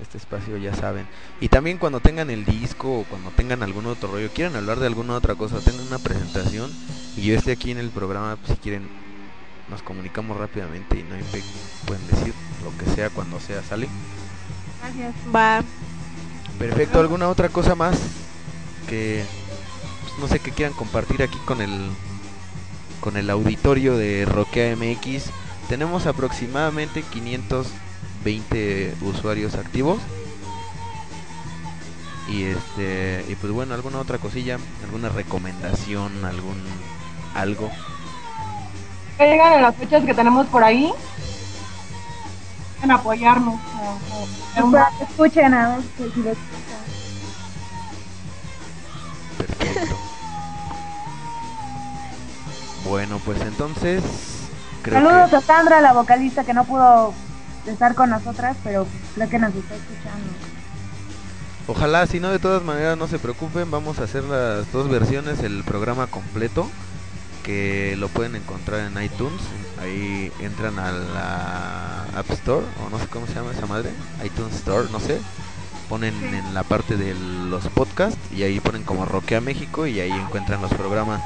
este espacio ya saben. Y también cuando tengan el disco o cuando tengan algún otro rollo, quieran hablar de alguna otra cosa, tengan una presentación y yo esté aquí en el programa, pues, si quieren, nos comunicamos rápidamente y no hay pe- pueden decir lo que sea cuando sea, ¿sale? Gracias. Va. Perfecto, ¿alguna otra cosa más que pues, no sé que quieran compartir aquí con el con el auditorio de Roquea MX? Tenemos aproximadamente 520 usuarios activos. Y este y pues bueno, alguna otra cosilla, alguna recomendación, algún algo. Que llegan en las fechas que tenemos por ahí. En apoyarnos. a- a- a una- Escuchen a ver si si lo escuchan. Perfecto. Bueno, pues entonces creo Saludos que a Sandra, la vocalista que no pudo estar con nosotras, pero creo que nos está escuchando. Ojalá, si no, de todas maneras no se preocupen, vamos a hacer las dos versiones, el programa completo, que lo pueden encontrar en iTunes, ahí entran a la App Store, o no sé cómo se llama esa madre, iTunes Store, no sé, ponen en la parte de los podcasts y ahí ponen como Roquea México y ahí encuentran los programas.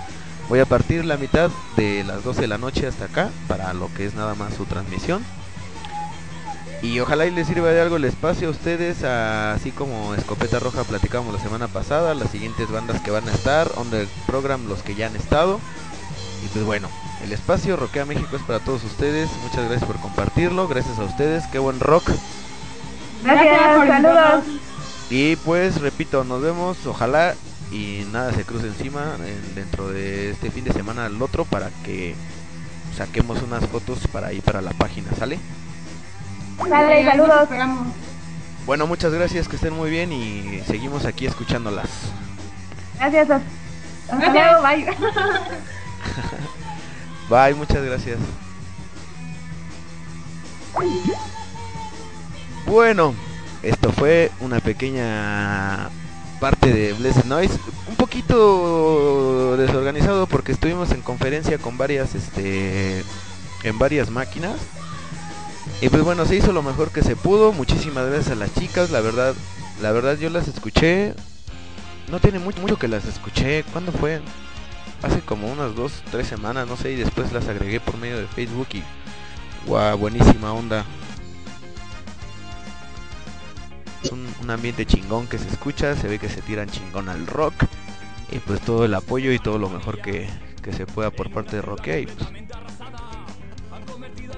Voy a partir la mitad de las 12 de la noche hasta acá, para lo que es nada más su transmisión. Y ojalá y les sirva de algo el espacio a ustedes, así como Escopeta Roja platicamos la semana pasada, las siguientes bandas que van a estar, Under Program los que ya han estado. Y pues bueno, el espacio Roquea México es para todos ustedes, muchas gracias por compartirlo, gracias a ustedes, qué buen rock. Gracias, por saludos. Y pues repito, nos vemos, ojalá y nada se cruce encima en- dentro de este fin de semana al otro para que saquemos unas fotos para ahí para la página, ¿sale? Dale, saludos. esperamos. Bueno, muchas gracias, que estén muy bien y seguimos aquí escuchándolas. Gracias. Hasta Gracias. luego, bye. Bye, muchas gracias. Bueno, esto fue una pequeña parte de Blessed Noise. Un poquito desorganizado porque estuvimos en conferencia con varias, este, en varias máquinas. Y pues bueno, se hizo lo mejor que se pudo. Muchísimas gracias a las chicas. La verdad, la verdad yo las escuché. No tiene mucho, mucho que las escuché. ¿Cuándo fue? Hace como unas dos, tres semanas, no sé. Y después las agregué por medio de Facebook y... Guau, buenísima onda. Es un, ambiente chingón que se escucha. Se ve que se tiran chingón al rock. Y pues todo el apoyo y todo lo mejor que, que se pueda por parte de. Y pues,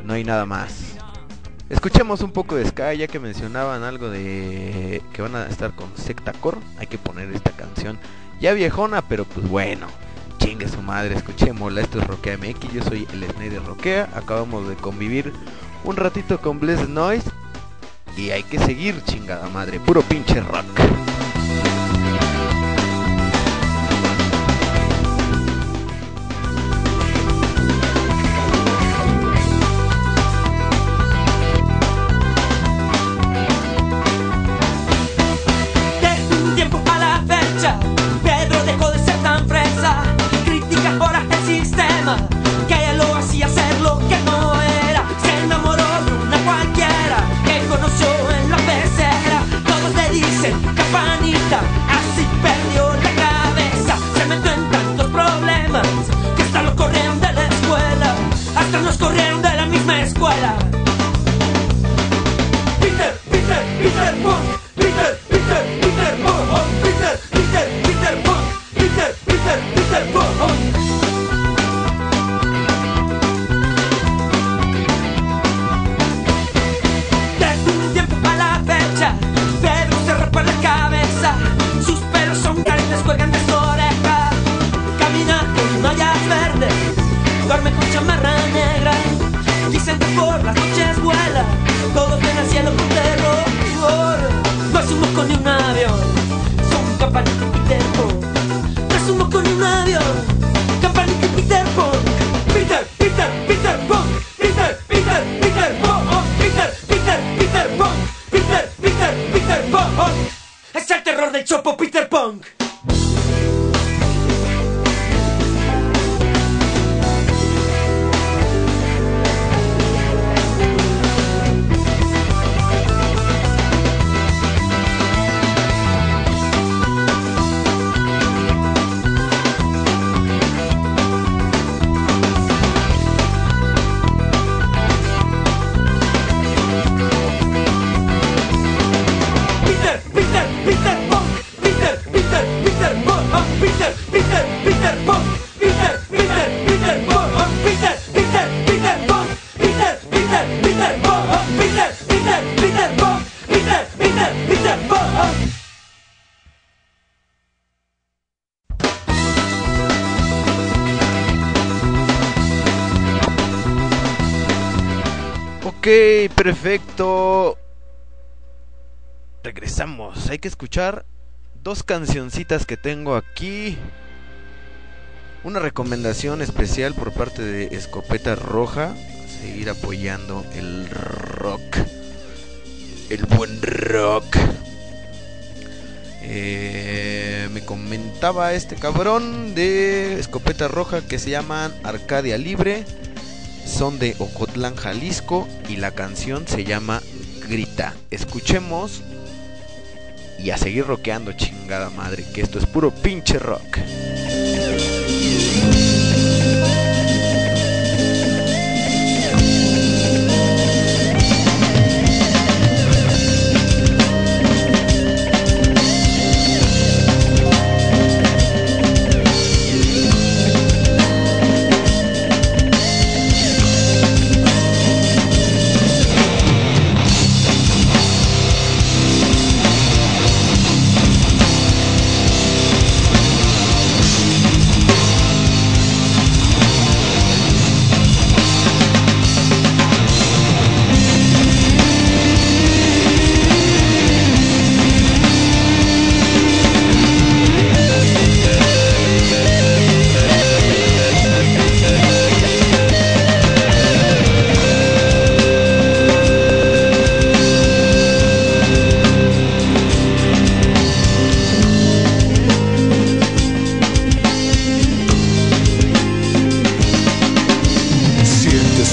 no hay nada más. Escuchemos un poco de Sky, ya que mencionaban algo de que van a estar con Sectacore. Hay que poner esta canción ya viejona, pero pues bueno, chingue su madre, escuchémosla. Esto es Rockea MX, yo soy el Snake de Rockea. Acabamos de convivir un ratito con Blessed Noise. Y hay que seguir, chingada madre, puro pinche rock. Que escuchar dos cancioncitas que tengo aquí. Una recomendación especial por parte de Escopeta Roja. Seguir apoyando el rock. El buen rock. Eh, me comentaba este cabrón de Escopeta Roja que se llaman Arcadia Libre. Son de Ocotlán, Jalisco. Y la canción se llama Grita. Escuchemos y a seguir rockeando, chingada madre, que esto es puro pinche rock.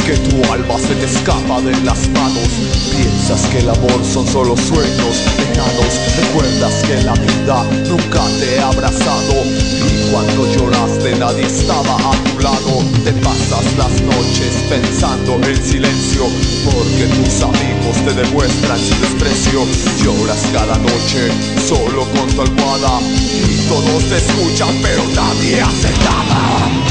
que tu alma se te escapa de las manos. Piensas que el amor son solo sueños lejanos. Recuerdas que la vida nunca te ha abrazado. Y cuando lloraste nadie estaba a tu lado. Te pasas las noches pensando en silencio. Porque tus amigos te demuestran su desprecio. Lloras cada noche solo con tu almohada. Y todos te escuchan pero nadie hace nada.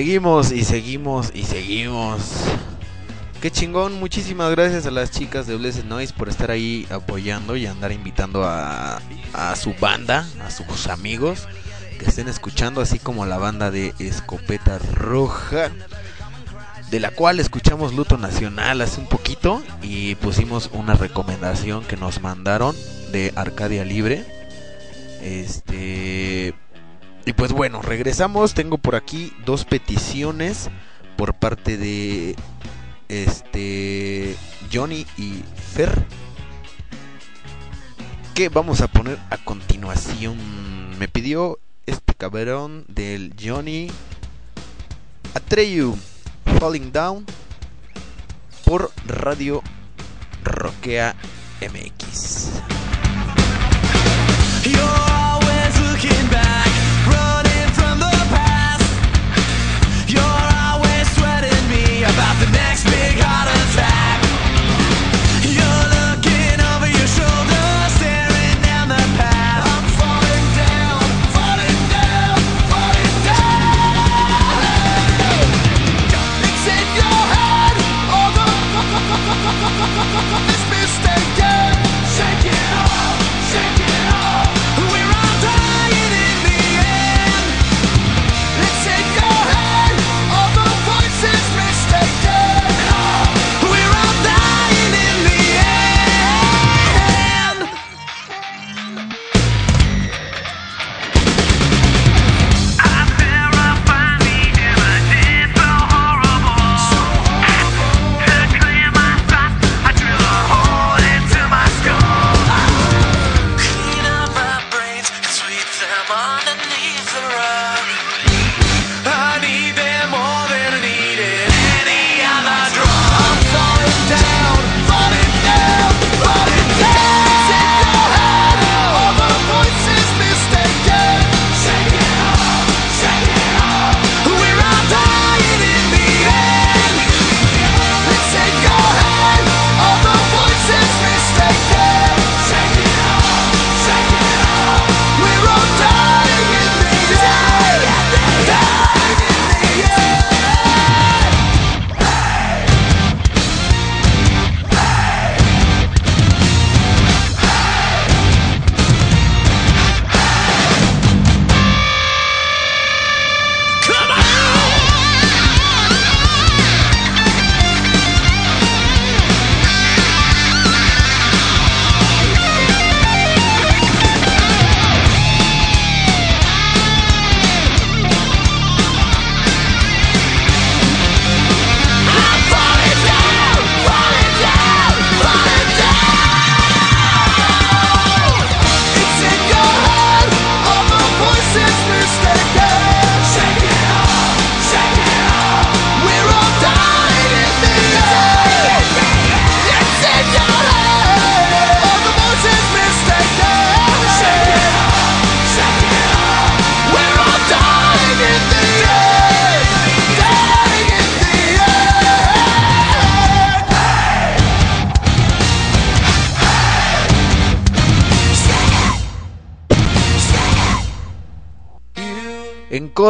Seguimos y seguimos y seguimos. Qué chingón, muchísimas gracias a las chicas de Blessed Noise por estar ahí apoyando y andar invitando a, a su banda, a sus amigos que estén escuchando, así como la banda de Escopeta Roja, de la cual escuchamos Luto Nacional hace un poquito y pusimos una recomendación que nos mandaron de Arcadia Libre. Este. Y pues bueno, regresamos. Tengo por aquí dos peticiones por parte de este Johnny y Fer que vamos a poner a continuación. Me pidió este cabrón del Johnny Atreyu Falling Down por Radio Roquea MX.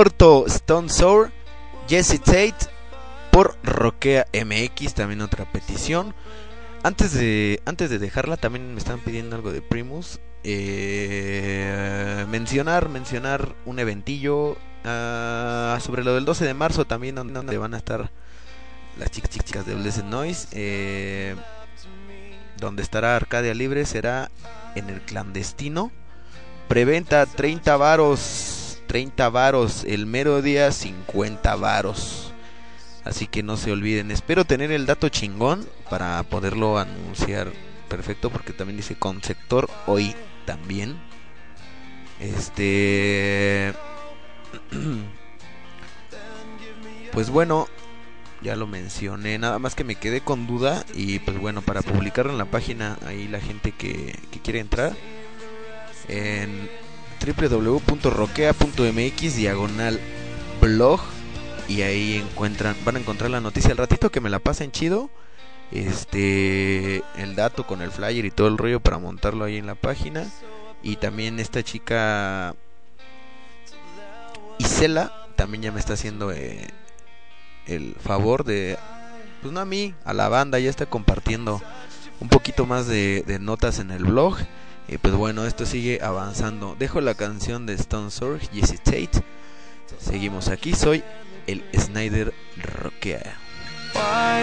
Corto, Stone Sour, Jesse Tate por Roquea MX, también otra petición. Antes de, antes de dejarla, también me están pidiendo algo de Primus. Eh, mencionar, mencionar un eventillo ah, sobre lo del 12 de marzo también, donde, van a estar las chicas, chicas de Blessed Noise. eh, donde estará Arcadia Libre será en el clandestino. Preventa 30 varos, 30 varos, el mero día 50 varos. Así que no se olviden, espero tener el dato chingón para poderlo anunciar perfecto porque también dice con sector hoy también. Este Pues bueno, ya lo mencioné, nada más que me quedé con duda y pues bueno, para publicarlo en la página ahí la gente que, que quiere entrar en www.roquea.mx diagonal blog y ahí encuentran van a encontrar la noticia. Al ratito que me la pasen chido este el dato con el flyer y todo el rollo para montarlo ahí en la página. Y también esta chica Isela también ya me está haciendo eh, el favor de pues no a mí a la banda ya está compartiendo un poquito más de, de notas en el blog y pues bueno esto sigue avanzando. Dejo la canción de Stone Sour Jesse Tate. Seguimos aquí soy el Snyder Why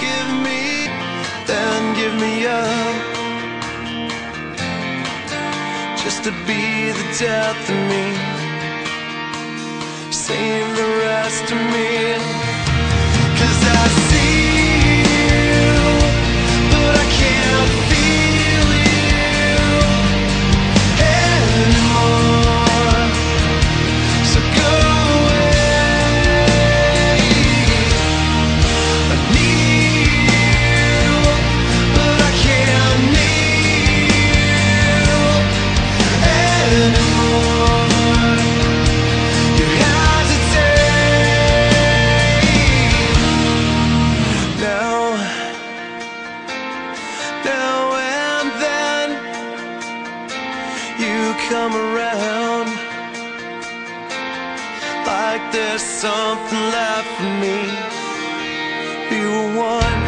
give me, then give me up, just to be the death of me. Save the rest of me. There's something left for me. We were one.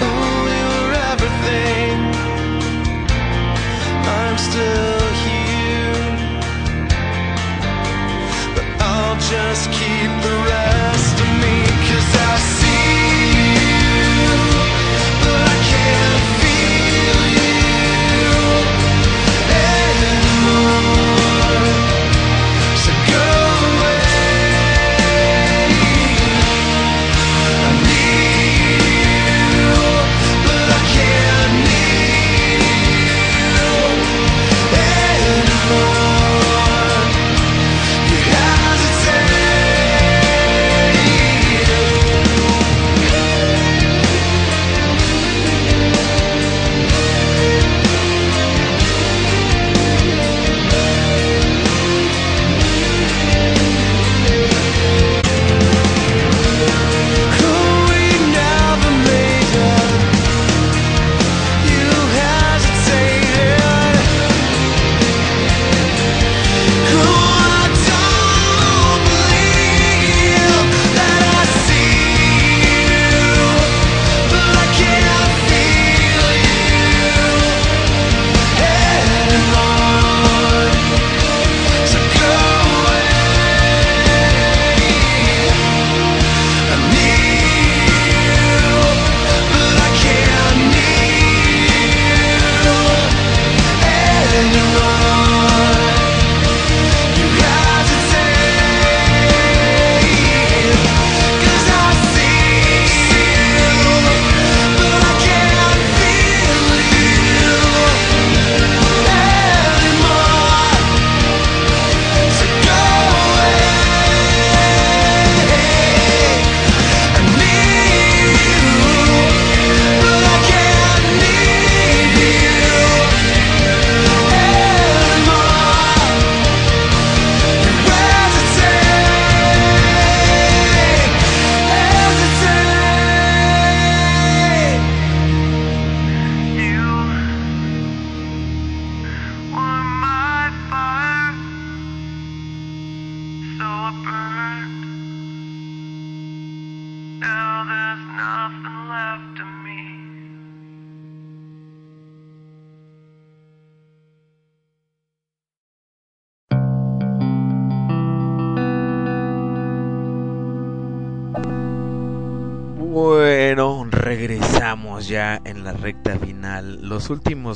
Oh, we were everything. I'm still here, but I'll just keep the rest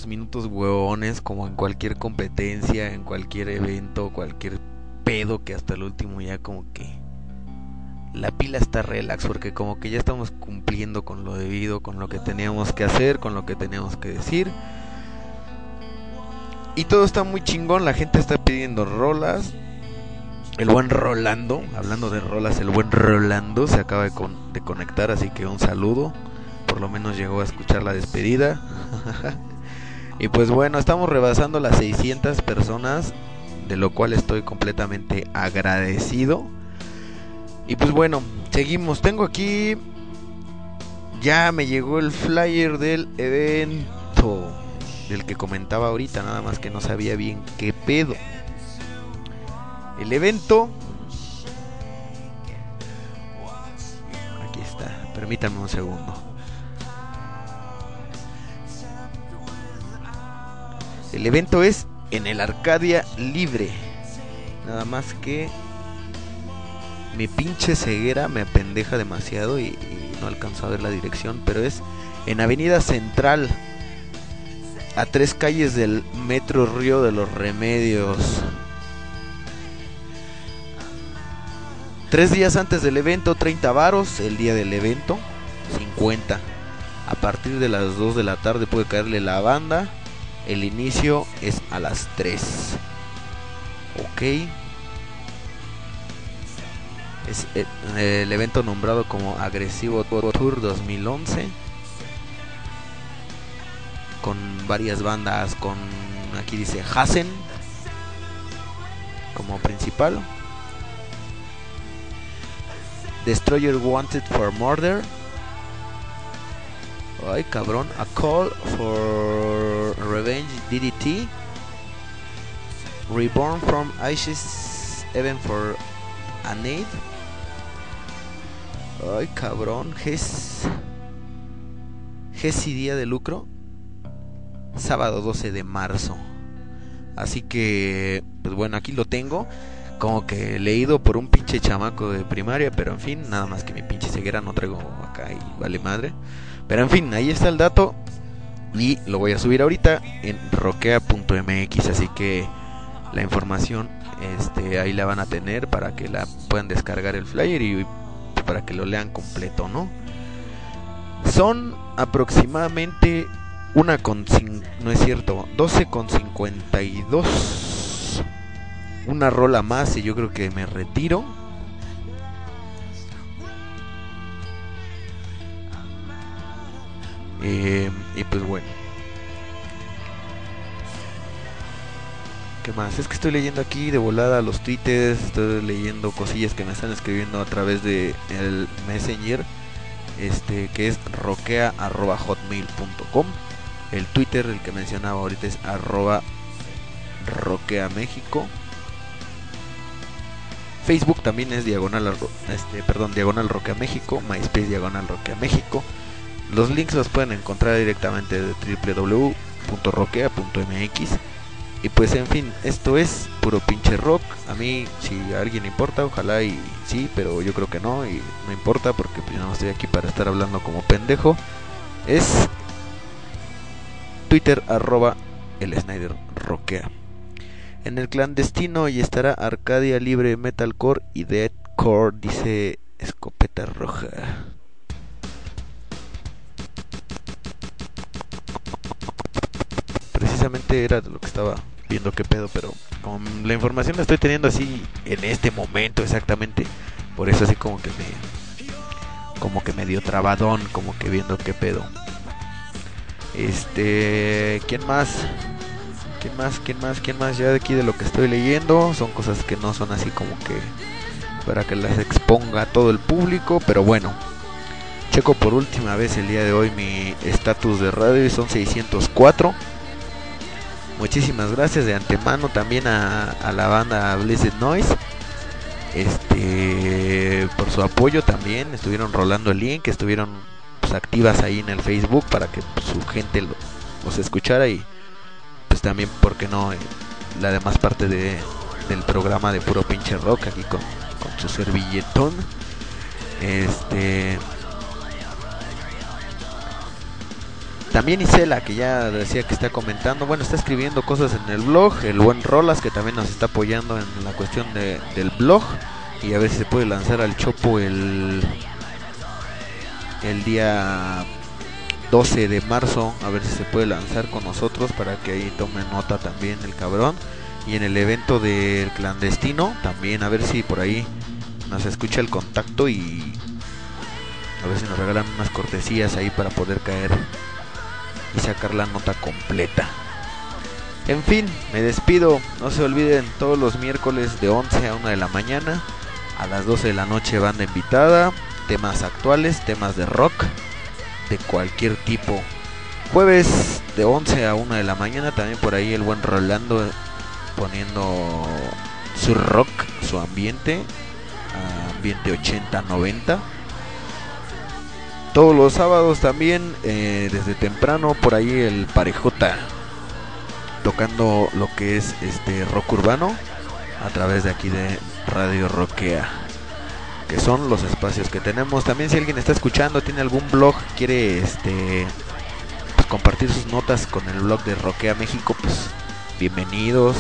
minutos huevones, como en cualquier competencia, en cualquier evento, cualquier pedo que hasta el último ya como que la pila está relax porque como que ya estamos cumpliendo con lo debido, con lo que teníamos que hacer, con lo que teníamos que decir. Y todo está muy chingón, la gente está pidiendo rolas. El buen Rolando, hablando de rolas, el buen Rolando se acaba de, con- de conectar, así que un saludo. Por lo menos llegó a escuchar la despedida. y pues bueno, estamos rebasando las 600 personas, de lo cual estoy completamente agradecido. Y pues bueno, seguimos. Tengo aquí. Ya me llegó el flyer del evento. Del que comentaba ahorita, nada más que no sabía bien qué pedo. El evento. Aquí está. Permítanme un segundo. El evento es en el Arcadia Libre. Nada más que mi pinche ceguera me apendeja demasiado y, y no alcanzo a ver la dirección, pero es en Avenida Central, a tres calles del Metro Río de los Remedios. Tres días antes del evento, 30 varos, el día del evento, 50. A partir de las 2 de la tarde puede caerle la banda. El inicio es a las 3. Ok. Es eh, el evento nombrado como Agresivo Tour 2011. Con varias bandas, con aquí dice Hasen como principal. Destroyer Wanted for Murder. Ay, cabrón. A Call for Revenge DDT. Reborn from Ashes Even for an Aid. Ay, cabrón. Ges. Día de Lucro. Sábado 12 de marzo. Así que, pues bueno, aquí lo tengo. Como que leído por un pinche chamaco de primaria, pero en fin, nada más que mi pinche ceguera no traigo acá y vale madre. Pero en fin, ahí está el dato. Y lo voy a subir ahorita en roquea.mx. Así que la información este, ahí la van a tener para que la puedan descargar el flyer y para que lo lean completo, ¿no? Son aproximadamente una con no es cierto, 12 con 52. Una rola más y yo creo que me retiro. Eh, y pues bueno. ¿Qué más? Es que estoy leyendo aquí de volada los tweets, estoy leyendo cosillas que me están escribiendo a través de el Messenger, este que es roquea@hotmail.com. El Twitter, el que mencionaba ahorita es arroba roquea México. Facebook también es diagonal este, perdón, diagonal roquea México, MySpace diagonal roquea México. Los links los pueden encontrar directamente de www.roquea.mx. Y pues en fin, esto es puro pinche rock. A mí, si a alguien importa, ojalá y sí, pero yo creo que no. Y no importa porque pues, yo no estoy aquí para estar hablando como pendejo. Es Twitter arroba el Snyder Roquea. En el clandestino y estará Arcadia Libre Metalcore y Deadcore, dice Escopeta Roja. Precisamente era lo que estaba viendo qué pedo, pero como la información la estoy teniendo así en este momento exactamente, por eso así como que me como que me dio trabadón, como que viendo qué pedo. Este, ¿quién más? ¿Quién más? ¿Quién más? ¿Quién más? Ya de aquí de lo que estoy leyendo, son cosas que no son así como que para que las exponga todo el público, pero bueno. Checo por última vez el día de hoy mi estatus de radio y son 604. Muchísimas gracias de antemano también a, a la banda Blessed Noise. Este por su apoyo también. Estuvieron rolando el link, estuvieron pues, activas ahí en el Facebook para que su gente lo- los escuchara y pues también, porque no? Eh, la demás parte de, del programa de puro pinche rock aquí con, con su servilletón. Este. También Isela, que ya decía que está comentando, bueno, está escribiendo cosas en el blog. El buen Rolas, que también nos está apoyando en la cuestión de- del blog. Y a ver si se puede lanzar al Chopo el, el día 12 de marzo. A ver si se puede lanzar con nosotros para que ahí tome nota también el cabrón. Y en el evento del clandestino, también a ver si por ahí nos escucha el contacto y a ver si nos regalan unas cortesías ahí para poder caer y sacar la nota completa. En fin, me despido. No se olviden todos los miércoles de 11 a 1 de la mañana. A las 12 de la noche banda invitada. Temas actuales, temas de rock. De cualquier tipo. Jueves de 11 a 1 de la mañana. También por ahí el buen Rolando poniendo su rock, su ambiente. ambiente 80-90. Todos los sábados también, eh, desde temprano, por ahí el Parejota tocando lo que es este rock urbano a través de aquí de Radio Roquea, que son los espacios que tenemos. También si alguien está escuchando, tiene algún blog, quiere este pues, compartir sus notas con el blog de Roquea México, pues bienvenidos.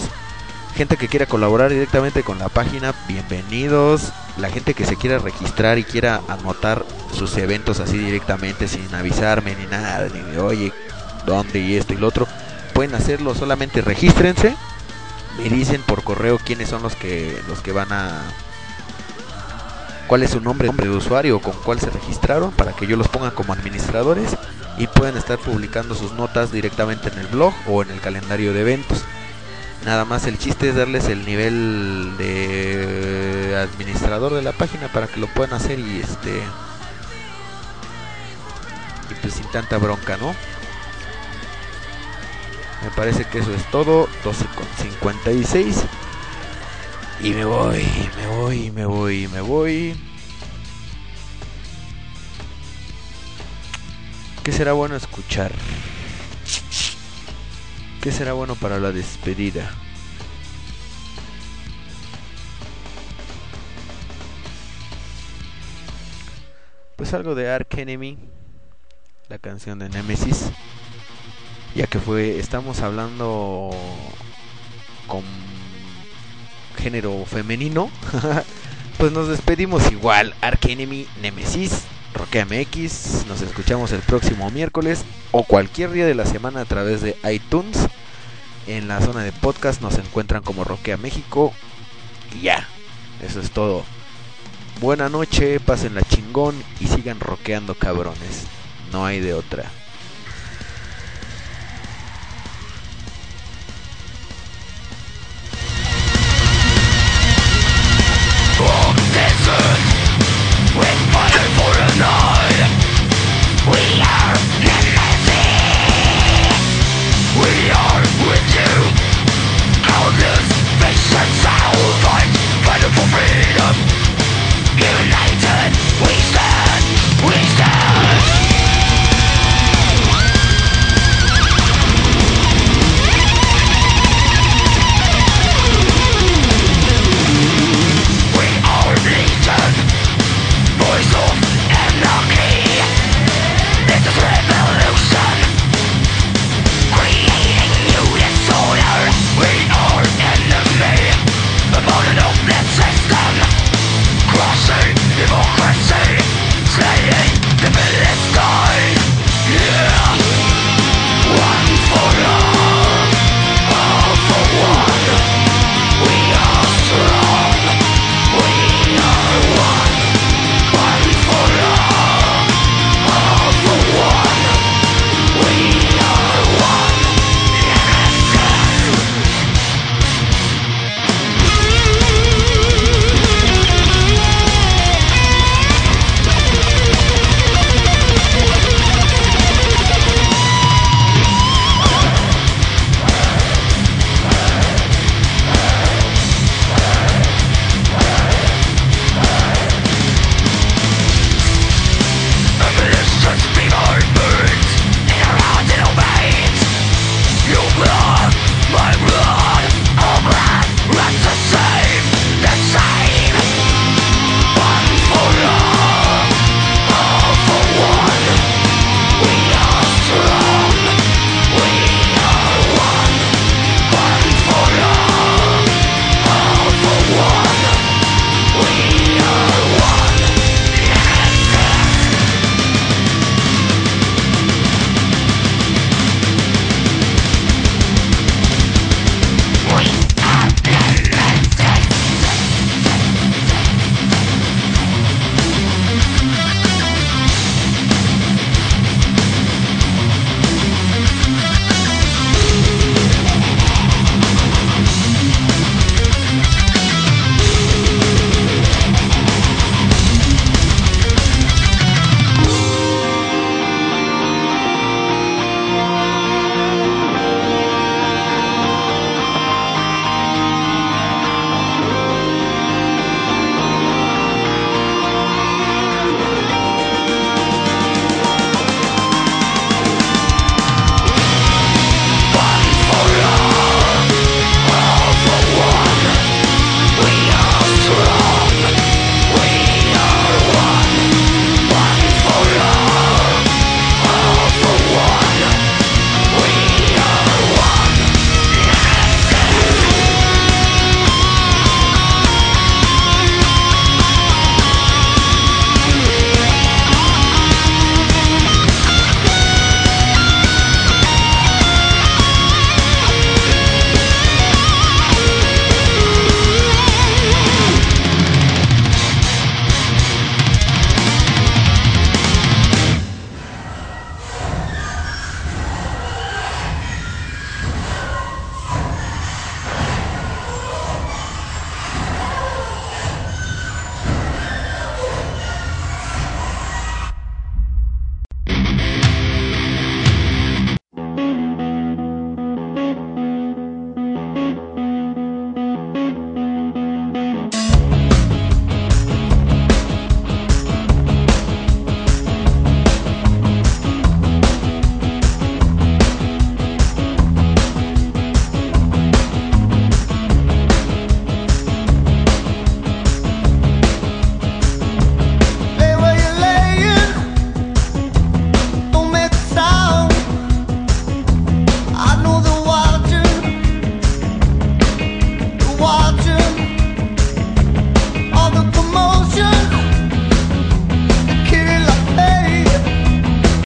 Gente que quiera colaborar directamente con la página, bienvenidos. La gente que se quiera registrar y quiera anotar sus eventos así directamente sin avisarme ni nada, ni de oye, dónde y esto y lo otro, pueden hacerlo, solamente regístrense. Me dicen por correo quiénes son los que los que van a cuál es su nombre, de usuario, con cuál se registraron para que yo los ponga como administradores y puedan estar publicando sus notas directamente en el blog o en el calendario de eventos. Nada más el chiste es darles el nivel de administrador de la página para que lo puedan hacer y este y pues sin tanta bronca, ¿no? Me parece que eso es todo, 12 con 56 y me voy, me voy, me voy, me voy. ¿Qué será bueno escuchar? ¿Qué será bueno para la despedida? Pues algo de Ark Enemy, la canción de Nemesis, ya que fue, estamos hablando con género femenino, pues nos despedimos igual, Ark Enemy, Nemesis, Roquea MX. Nos escuchamos el próximo miércoles o cualquier día de la semana a través de iTunes. En la zona de podcast nos encuentran como Roquea México. Y ya, eso es todo. Buena noche, pasen la chingón y sigan roqueando cabrones. No hay de otra.